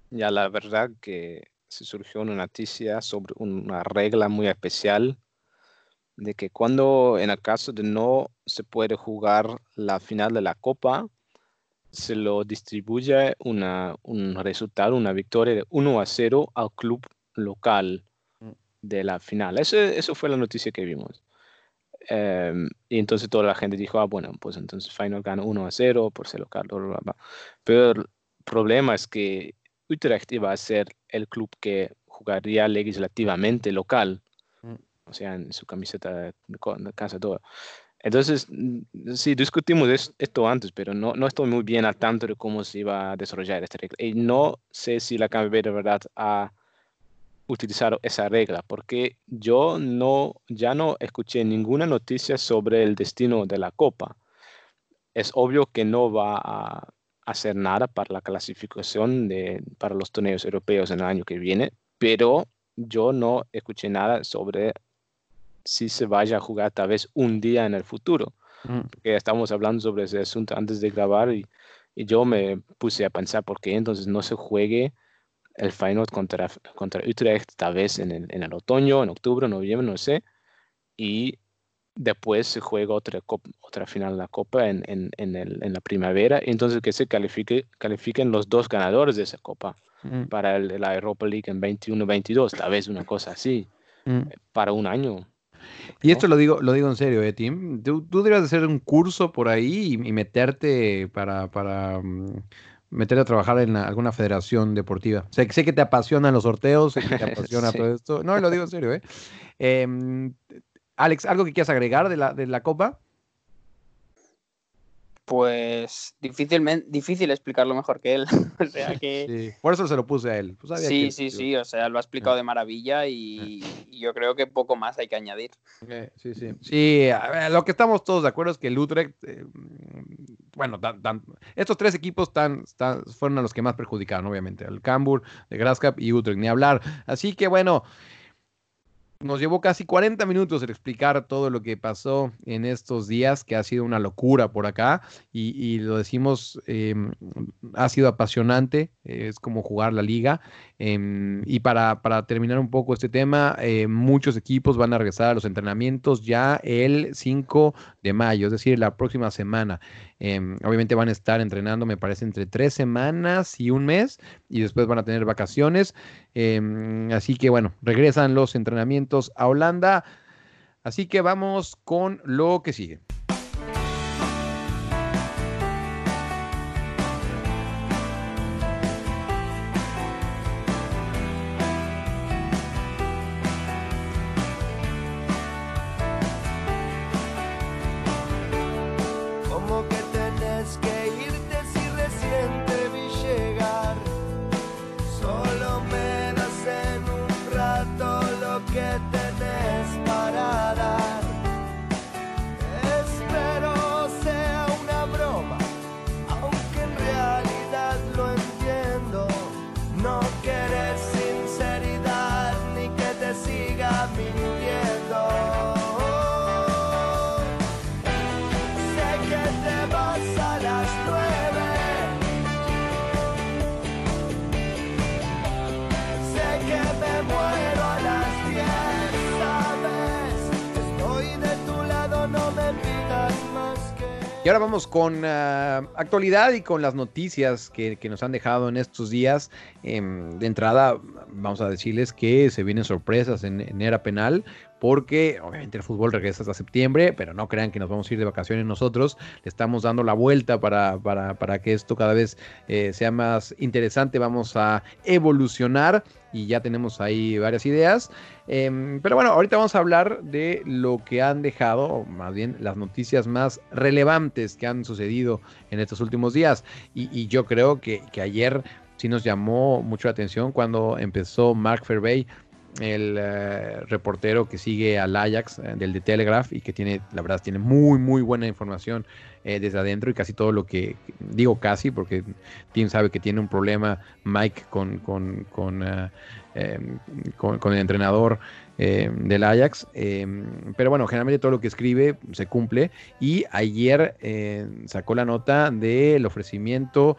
Ya la verdad que se surgió una noticia sobre una regla muy especial de que cuando en el caso de no se puede jugar la final de la Copa, se lo distribuye una, un resultado, una victoria de 1 a 0 al club local Mm. de la final. Eso, eso fue la noticia que vimos. Em, y entonces toda la gente dijo, ah, bueno, pues entonces Feyenoord gana 1 a 0 por ser local. bla, bla, bla. Pero el problema es que Utrecht iba a ser el club que jugaría legislativamente local, Mm. o sea, en su camiseta de, todo. Entonces, mm, sí, discutimos es- esto antes, pero no, no estoy muy bien al tanto de cómo se iba a desarrollar esta regla. Y no sé si la KNVB de verdad ha utilizado esa regla, porque yo no, ya no escuché ninguna noticia sobre el destino de la Copa. Es obvio que no va a hacer nada para la clasificación de, para los torneos europeos en el año que viene, pero yo no escuché nada sobre si se vaya a jugar tal vez un día en el futuro, Mm. porque estamos hablando sobre ese asunto antes de grabar y, y yo me puse a pensar por qué entonces no se juegue el Feyenoord contra, contra Utrecht tal vez en el, en el otoño, en octubre, noviembre, no sé, y después se juega otra, otra final de la Copa en, en, en, el- en la primavera, y entonces que se califique, califiquen los dos ganadores de esa Copa Mm, para el- la Europa League en 21-22, tal vez una cosa así, mm. para un año. Y esto lo digo, lo digo en serio, eh, Tim. Tú, tú deberías de hacer un curso por ahí y, y meterte para, para mm, meterte a trabajar en la- alguna federación deportiva. Sé, sé que te apasionan los sorteos, sé que te <laughs> apasiona Sí. todo esto. No, lo digo en serio, ¿eh? Em, Alex, ¿algo que quieras agregar de la, de la Copa? Pues difícilmente, difícil explicarlo mejor que él. <laughs> o sea <laughs> que Sí, Por eso se lo puse a él. Pues sabía sí, que- sí, sí, o sea, lo ha explicado de maravilla y, y yo creo que poco más hay que añadir. Eh, sí, sí. Sí, a ver, lo que estamos todos de acuerdo es que el Utrecht, eh, mm, bueno, tan- tan- estos tres equipos tan, tan- fueron a los que más perjudicaron, obviamente, el Cambur, el Grasscap y Utrecht, ni hablar. Así que bueno, nos llevó casi 40 minutos el explicar todo lo que pasó en estos días, que ha sido una locura por acá, y, lo decimos, eh, ha sido apasionante, es como jugar la liga. em, y para, para terminar un poco este tema, eh, muchos equipos van a regresar a los entrenamientos ya el 5 de mayo, es decir, la próxima semana. Em, obviamente van a estar entrenando, me parece, entre tres semanas y un mes, y después van a tener vacaciones. Em, así que bueno, regresan los entrenamientos a Holanda. Así que vamos con lo que sigue. Con ah, actualidad y con las noticias que, nos han dejado en estos días. Em, de entrada, vamos a decirles que se vienen sorpresas en era penal porque obviamente el fútbol regresa hasta septiembre, pero no crean que nos vamos a ir de vacaciones nosotros, le estamos dando la vuelta para, para, para que esto cada vez eh, sea más interesante, vamos a evolucionar y ya tenemos ahí varias ideas. Em, pero bueno, ahorita vamos a hablar de lo que han dejado, o más bien las noticias más relevantes que han sucedido en estos últimos días. Y, yo creo que, que ayer sí nos llamó mucho la atención cuando empezó Mark Ferbey el eh, reportero que sigue al Ajax eh, del The Telegraph y que tiene, la verdad, tiene muy, muy buena información eh, desde adentro y casi todo lo que, digo casi, porque Tim sabe que tiene un problema Mike con, con, con, em, con- el entrenador del Ajax. em, pero bueno, generalmente todo lo que escribe se cumple y ayer sacó la nota del ofrecimiento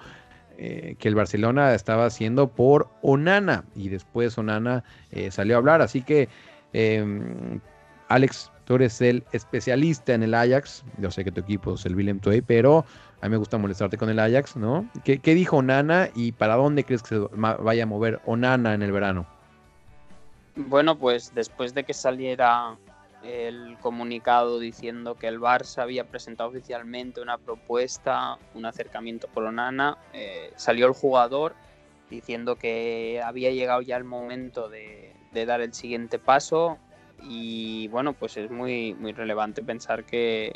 eh, que el Barcelona estaba haciendo por Onana y después Onana eh, salió a hablar, así que em, Alex, tú eres el especialista en el Ajax, yo sé que tu equipo es el Willem pero a mí me gusta molestarte con el Ajax, ¿no? ¿Qué, qué dijo Onana y para dónde crees que se vaya a mover Onana en el verano? Bueno, pues después de que saliera el comunicado diciendo que el Barça había presentado oficialmente una propuesta, un acercamiento por Onana, eh, salió el jugador diciendo que había llegado ya el momento de, de dar el siguiente paso y bueno, pues es muy, muy relevante pensar que,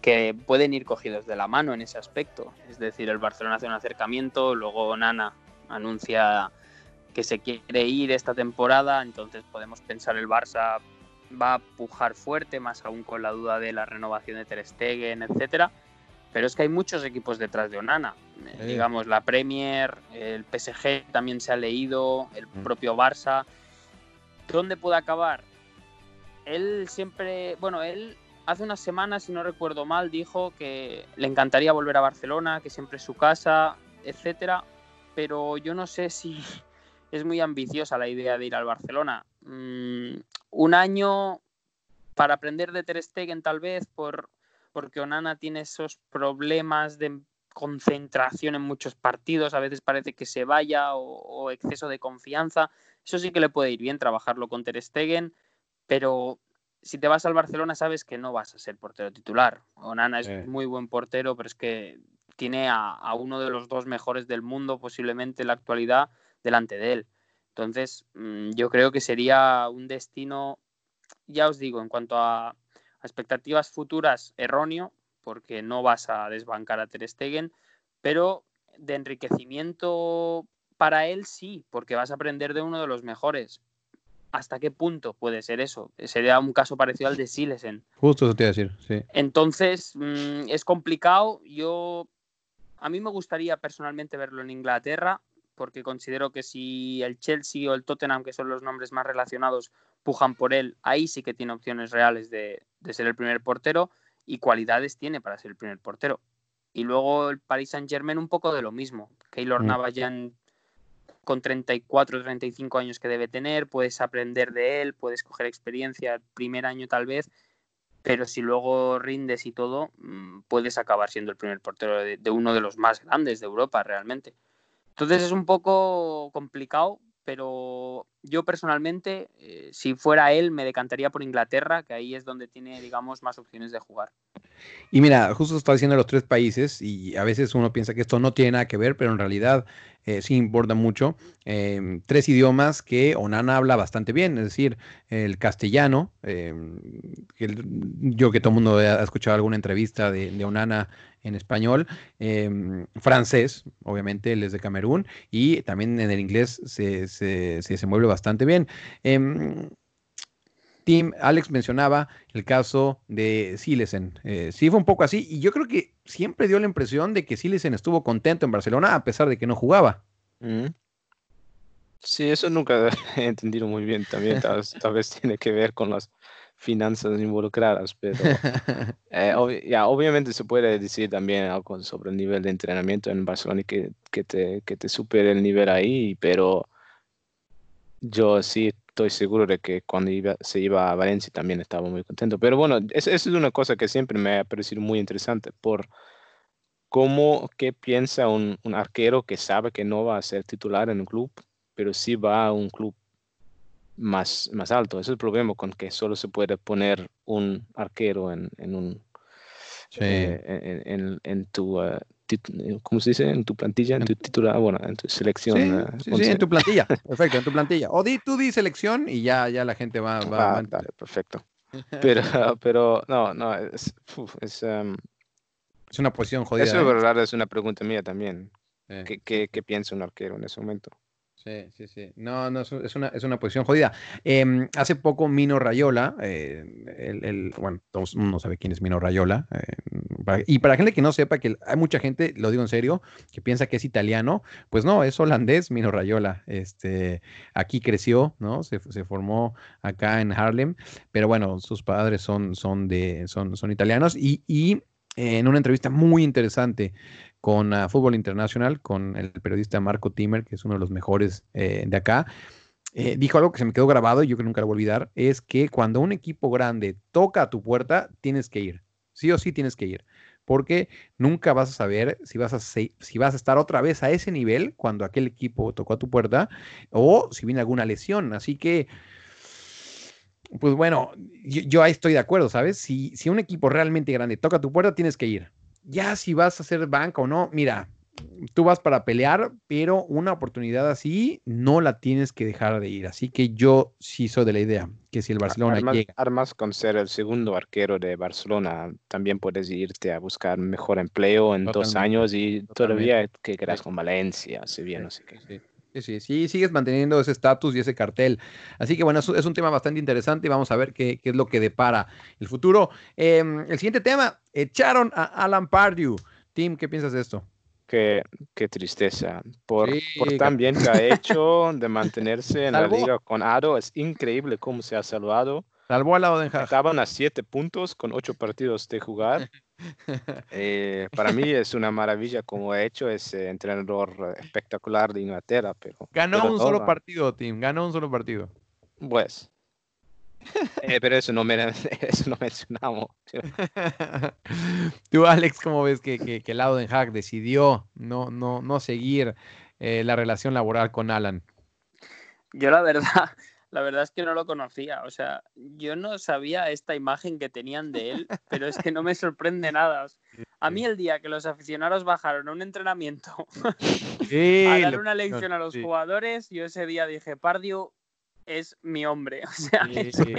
que pueden ir cogidos de la mano en ese aspecto. Es decir, el Barcelona hace un acercamiento, luego Onana anuncia que se quiere ir esta temporada, entonces podemos pensar el Barça va a pujar fuerte, más aún con la duda de la renovación de Ter Stegen, etcétera. Pero es que hay muchos equipos detrás de Onana. Eh. Digamos, la Premier, el PSG también se ha leído, el Mm. propio Barça. ¿Dónde puede acabar? Él siempre, bueno, él hace unas semanas, si no recuerdo mal, dijo que le encantaría volver a Barcelona, que siempre es su casa, etcétera. Pero yo no sé si es muy ambiciosa la idea de ir al Barcelona. Mm, un año para aprender de Ter Stegen tal vez por porque Onana tiene esos problemas de concentración en muchos partidos, a veces parece que se vaya o, o exceso de confianza. Eso sí que le puede ir bien trabajarlo con Ter Stegen, pero si te vas al Barcelona sabes que no vas a ser portero titular. Onana es muy buen portero, pero es que tiene a, a uno de los dos mejores del mundo posiblemente en la actualidad delante de él. Entonces, mm, yo creo que sería un destino, ya os digo, en cuanto a, expectativas futuras, erróneo, porque no vas a desbancar a Ter Stegen, pero de enriquecimiento para él sí, porque vas a aprender de uno de los mejores. ¿Hasta qué punto puede ser eso? Sería un caso parecido al de Silesen. Justo eso te iba a decir, sí. Entonces, mm, es complicado. Yo, a mí me gustaría personalmente verlo en Inglaterra, porque considero que si el Chelsea o el Tottenham, que son los nombres más relacionados, pujan por él, ahí sí que tiene opciones reales de, de ser el primer portero y cualidades tiene para ser el primer portero. Y luego el Paris Saint Germain un poco de lo mismo. Keylor Mm. Navas ya en- con 34, 35 años que debe tener, puedes aprender de él, puedes coger experiencia el primer año tal vez, pero si luego rindes y todo, mm, puedes acabar siendo el primer portero de, de uno de los más grandes de Europa realmente. Entonces es un poco complicado, pero yo personalmente, eh, si fuera él, me decantaría por Inglaterra, que ahí es donde tiene, digamos, más opciones de jugar. Y mira, justo está diciendo los tres países y a veces uno piensa que esto no tiene nada que ver, pero en realidad eh, sí importa mucho. Eh, tres idiomas que Onana habla bastante bien, es decir, el castellano, el- yo que todo el mundo ha escuchado alguna entrevista de, Onana en español, eh, francés, obviamente él es de Camerún, y también en el inglés se, se, se, bastante bien. Em, Tim, Alex mencionaba el caso de Silesen. Eh, sí fue un poco así y yo creo que siempre dio la impresión de que Silesen estuvo contento en Barcelona a pesar de que no jugaba. Mm. Sí, eso nunca <laughs> he entendido muy bien también. Tal, tal vez tiene que ver con las finanzas involucradas, pero <laughs> eh, ya, obviamente se puede decir también algo sobre el nivel de entrenamiento en Barcelona y que, que te, que te supere el nivel ahí, pero yo sí estoy seguro de que cuando iba- se iba a Valencia también estaba muy contento. Pero bueno, eso, es una cosa que siempre me ha parecido muy interesante por cómo, qué piensa un, un arquero que sabe que no va a ser titular en un club, pero sí va a un club más, más alto. Ese es el problema con que solo se puede poner un arquero en, en un Sí. eh, en, en- en tu eh, ¿cómo se dice? En tu plantilla, en tu titular, bueno, en tu selección. Sí, eh, sí, en tu plantilla. <laughs> Perfecto, en tu plantilla. O di, tú di selección y ya, ya la gente va, va- va Ah, a dale, perfecto. <laughs> Pero, <laughs> pero no, no, es, uf, es, em, Es una posición jodida. eso ¿eh? verdad es una pregunta mía también. Sí. ¿Qué, qué, qué piensa un arquero en ese momento? Sí, sí, sí. No, no, es, un- es una, es una posición jodida. Em, hace poco Mino Rayola, eh, el, el- bueno, mundo sabe quién es Mino Rayola. eh, para- y para gente que no sepa, que hay mucha gente, lo digo en serio, que piensa que es italiano, pues no, es holandés Mino Rayola. Este, aquí creció, ¿no? Se, se formó acá en Harlem, pero bueno, sus padres son, son, de, son, son italianos y, y eh, en una entrevista muy interesante con ah, Fútbol Internacional, con el periodista Marco Timmer, que es uno de los mejores eh, de acá. eh, dijo algo que se me quedó grabado y yo que nunca lo voy a olvidar, es que cuando un equipo grande toca a tu puerta, tienes que ir. Sí o sí tienes que ir. Porque nunca vas a saber si vas a, estar otra vez a ese nivel cuando aquel equipo tocó a tu puerta o si viene alguna lesión. Así que, pues bueno, yo, yo ahí estoy de acuerdo, ¿sabes? Si, si un equipo realmente grande toca a tu puerta, tienes que ir. Ya si vas a hacer banca o no, mira, tú vas para pelear, pero una oportunidad así no la tienes que dejar de ir. Así que yo sí soy de la idea que si el Barcelona Además, llega, además, con ser el segundo arquero de Barcelona, también puedes irte a buscar mejor empleo en dos años y totalmente. todavía que quedas con Valencia, si bien, no sé qué. Sí, sí, sí, sigues manteniendo ese estatus y ese cartel. Así que bueno, es, es un tema bastante interesante y vamos a ver qué, qué es lo que depara el futuro. Em, el siguiente tema, echaron a Alan Pardew. Tim, ¿qué piensas de esto? Qué, qué tristeza. Por, tan bien que ha hecho de mantenerse en la liga con Aro, es increíble cómo se ha salvado. Salvó al lado de Hag. Estaban a siete puntos con ocho partidos de jugar. <laughs> Eh, para mí <laughs> es una maravilla como ha hecho ese entrenador espectacular de Inglaterra, pero Ganó pero un solo partido, Tim, ganó un solo partido. Pues. Eh, pero eso no, me, <laughs> eso no mencionamos. <laughs> Tú, Alex, ¿cómo ves que, que, que Lado Den Haag decidió no, no, no seguir eh, la relación laboral con Alan? Yo la verdad, la verdad es que no lo conocía. O sea, yo no sabía esta imagen que tenían de él, <laughs> pero es que no me sorprende nada. A mí el día que los aficionados bajaron a un entrenamiento <laughs> Sí, a dar una lección a los sí. jugadores, yo ese día dije, Pardio es mi hombre. <laughs> O sea, Sí, es- sí,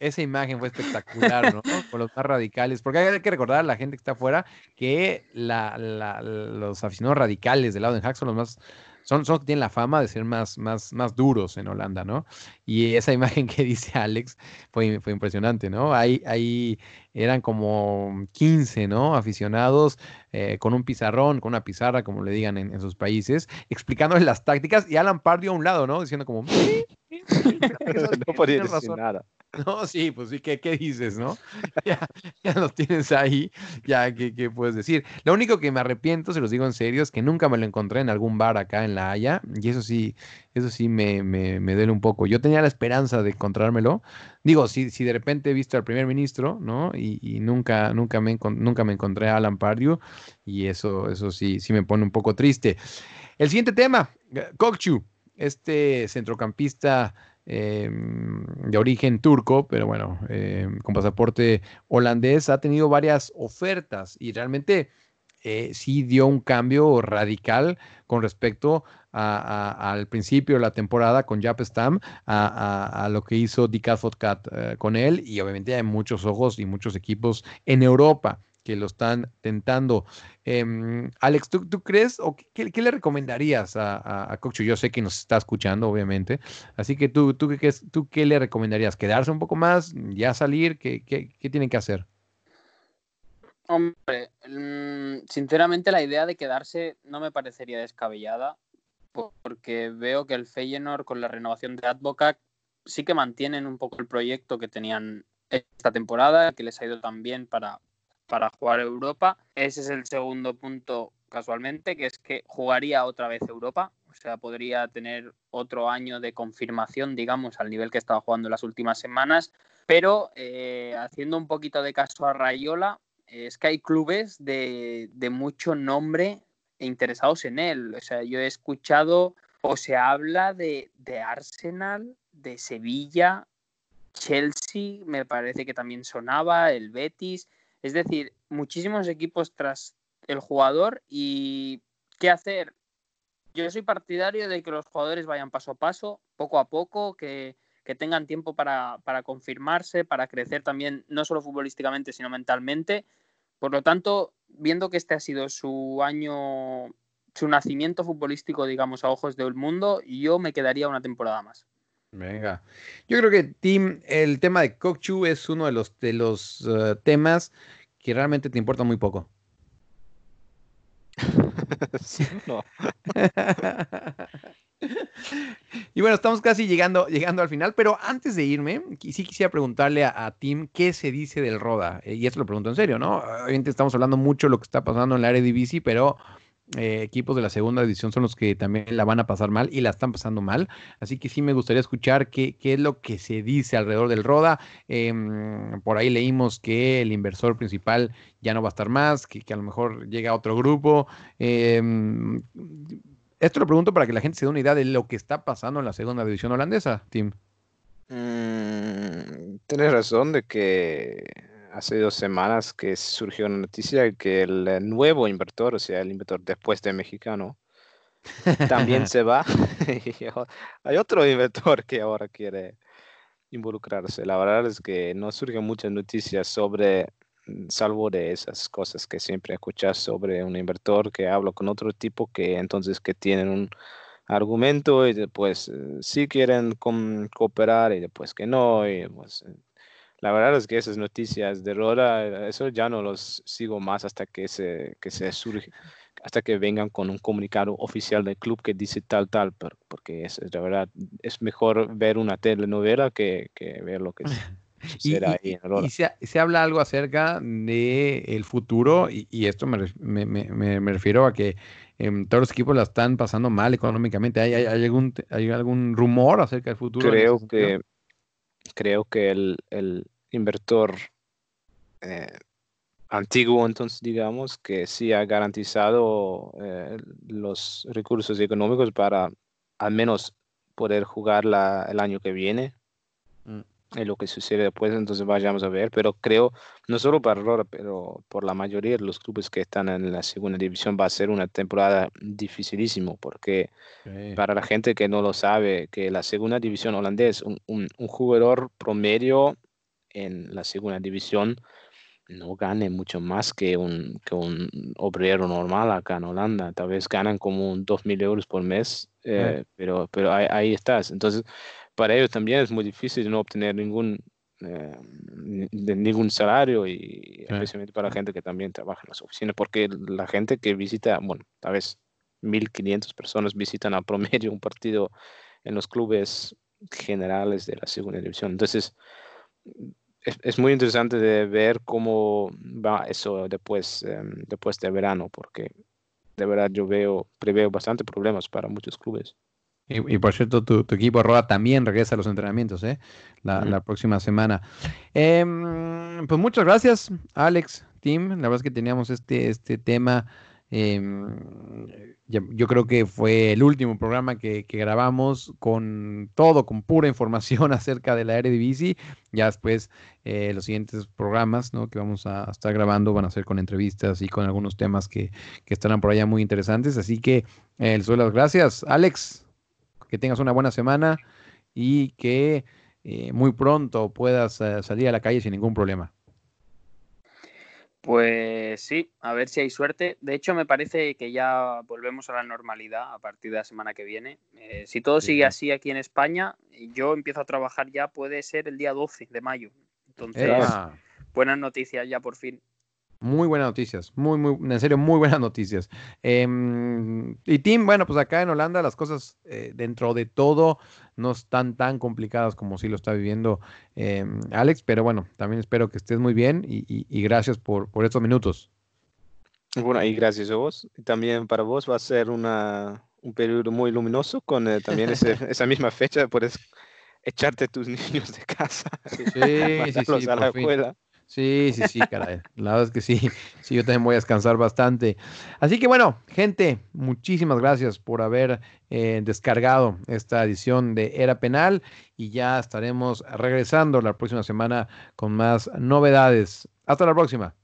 esa imagen fue espectacular, ¿no? Con los más radicales, porque hay que recordar a la gente que está afuera que la- la- los aficionados radicales del lado de Hack son los más, son, son los que tienen la fama de ser más, más, más duros en Holanda, ¿no? Y esa imagen <laughs> que dice Alex fue, fue impresionante, ¿no? Ahí, ahí eran como 15, ¿no? Aficionados eh, con un pizarrón, con una pizarra, como le digan en, en sus países, explicándoles las tácticas y Alan Pardio a un lado, ¿no? Diciendo como... "Sí, sí, sí, creo que sabes no podía decir razón". nada. No, sí, pues sí, ¿qué, qué dices, no? <laughs> Ya, ya los tienes ahí, ya, ¿qué, qué puedes decir? Lo único que me arrepiento, se los digo en serio, es que nunca me lo encontré en algún bar acá en La Haya, y eso sí, eso sí me, me, me duele un poco. Yo tenía la esperanza de encontrármelo. Digo, si, si de repente he visto al primer ministro, ¿no? Y, y nunca, nunca, me, nunca me encontré a Alan Pardew, y eso, eso sí, sí me pone un poco triste. El siguiente tema, Kokchu, este centrocampista eh, de origen turco, pero bueno, eh, con pasaporte holandés, ha tenido varias ofertas y realmente eh, sí dio un cambio radical con respecto al principio de la temporada con Jaap Stam, a lo que hizo Dick Cat eh, con él y obviamente hay muchos ojos y muchos equipos en Europa que lo están tentando. Em, Alex, ¿tú, crees o qué- le recomendarías a, a, Kokchu? Yo sé que nos está escuchando, obviamente. Así que tú, qué, le recomendarías? ¿Quedarse un poco más? ¿Ya salir? ¿Qué, tienen que hacer? Hombre, mm, sinceramente la idea de quedarse no me parecería descabellada, po- porque veo que el Feyenoord con la renovación de Advocat sí que mantienen un poco el proyecto que tenían esta temporada, que les ha ido tan bien para, para jugar Europa. Ese es el segundo punto casualmente, que es que jugaría otra vez Europa, o sea, podría tener otro año de confirmación, digamos, al nivel que estaba jugando las últimas semanas, pero eh, haciendo un poquito de caso a Rayola, es que hay clubes de, de mucho nombre e interesados en él. O sea, yo he escuchado o se habla de, de Arsenal, de Sevilla, Chelsea, me parece que también sonaba, el Betis, es decir, muchísimos equipos tras el jugador y qué hacer. Yo soy partidario de que los jugadores vayan paso a paso, poco a poco, que, que tengan tiempo para, para confirmarse, para crecer también, no solo futbolísticamente, sino mentalmente. Por lo tanto, viendo que este ha sido su año, su nacimiento futbolístico, digamos, a ojos del mundo, yo me quedaría una temporada más. Venga. Yo creo que, Tim, el tema de Kokchu es uno de los, de los eh, temas que realmente te importa muy poco. <laughs> Sí, no. <laughs> y bueno, estamos casi llegando, llegando al final, pero antes de irme, sí quisiera preguntarle a, a Tim qué se dice del Roda. Eh, y esto lo pregunto en serio, ¿no? Obviamente estamos hablando mucho de lo que está pasando en la Eredivisie, pero eh, equipos de la segunda división son los que también la van a pasar mal y la están pasando mal. Así que sí me gustaría escuchar qué, qué es lo que se dice alrededor del Roda. Em, por ahí leímos que el inversor principal ya no va a estar más, que, que a lo mejor llega a otro grupo. Em, esto lo pregunto para que la gente se dé una idea de lo que está pasando en la segunda división holandesa, Tim. Mm, tienes razón de que hace dos semanas que surgió una noticia de que el eh, nuevo inversor, o sea, el inversor después de mexicano, también <laughs> se va. <laughs> Hay otro inversor que ahora quiere involucrarse. La verdad es que no surgen muchas noticias sobre, mm, salvo de esas cosas que siempre escuchas sobre un inversor que habla con otro tipo que entonces que tienen un argumento y después eh, sí quieren cooperar y después que no. Y pues, eh, la verdad es que esas noticias de Roda, eh, eso ya no los sigo más hasta que se, que se surge, hasta que vengan con un comunicado oficial del club que dice tal, tal, por- porque es, la verdad es mejor ver una telenovela que, que ver lo que <laughs> sucede ahí en Roda. y se, se habla algo acerca de el futuro y, y esto me, me- me- me- refiero a que em, todos los equipos la están pasando mal económicamente. ¿Hay, hay, hay algún, ¿Hay algún rumor acerca del futuro? creo que creo que el, el inversor eh, antiguo, entonces digamos, que sí ha garantizado eh, los recursos económicos para al menos poder jugar la- el año que viene. Mm. Y lo que sucede después, entonces vayamos a ver. Pero creo, no solo para Aurora, pero por la mayoría de los clubes que están en la segunda división, va a ser una temporada dificilísimo, porque Sí. para la gente que no lo sabe, que la segunda división holandés, un, un, un jugador promedio en la segunda división no gane mucho más que un, que un obrero normal acá en Holanda. Tal vez ganan como un 2.000 euros por mes, eh, pero, pero ahí, ahí estás. Entonces, para ellos también es muy difícil no obtener ningún, eh, de ningún salario y especialmente para la gente que también trabaja en las oficinas, porque la gente que visita, bueno, tal vez 1.500 personas visitan a promedio un partido en los clubes generales de la segunda división. Entonces, es, es muy interesante de ver cómo va eso después, em, después de verano, porque de verdad yo veo, preveo bastante problemas para muchos clubes. Y, y por cierto, tu, tu equipo Roda también regresa a los entrenamientos, ¿eh? La, la próxima semana. Em, pues muchas gracias, Alex, Tim. La verdad es que teníamos este, este tema. Ya- yo creo que fue el último programa que, grabamos con todo, con pura información <laughs> acerca de la Eredivisie. Ya después eh, los siguientes programas ¿no? que vamos a estar grabando van a ser con entrevistas y con algunos temas que, que estarán por allá muy interesantes. Así que eh, les doy las gracias. Alex, que tengas una buena semana y que eh, muy pronto puedas eh, salir a la calle sin ningún problema. Pues sí, a ver si hay suerte. De hecho, me parece que ya volvemos a la normalidad a partir de la semana que viene. Eh, si todo sigue sí. así aquí en España, yo empiezo a trabajar ya, puede ser el día 12 de mayo. Entonces, buenas noticias ya por fin. Muy buenas noticias, muy, muy, en serio, muy buenas noticias. Em, y Tim, bueno, pues acá en Holanda las cosas eh, dentro de todo no están tan complicadas como sí lo está viviendo em, Alex, pero bueno, también espero que estés muy bien y, y- y gracias por, por estos minutos. Bueno, y gracias a vos. También para vos va a ser una, un periodo muy luminoso con eh, también ese- <laughs> esa misma fecha, puedes echarte tus <laughs> niños de casa, Sí, sí, sí, a la fin. Sí, sí, sí, caray. La verdad es que sí, <laughs> sí, yo también voy a descansar bastante. Así que bueno, gente, muchísimas gracias por haber eh, descargado esta edición de Era Penal y ya estaremos regresando la próxima semana con más novedades. Hasta la próxima.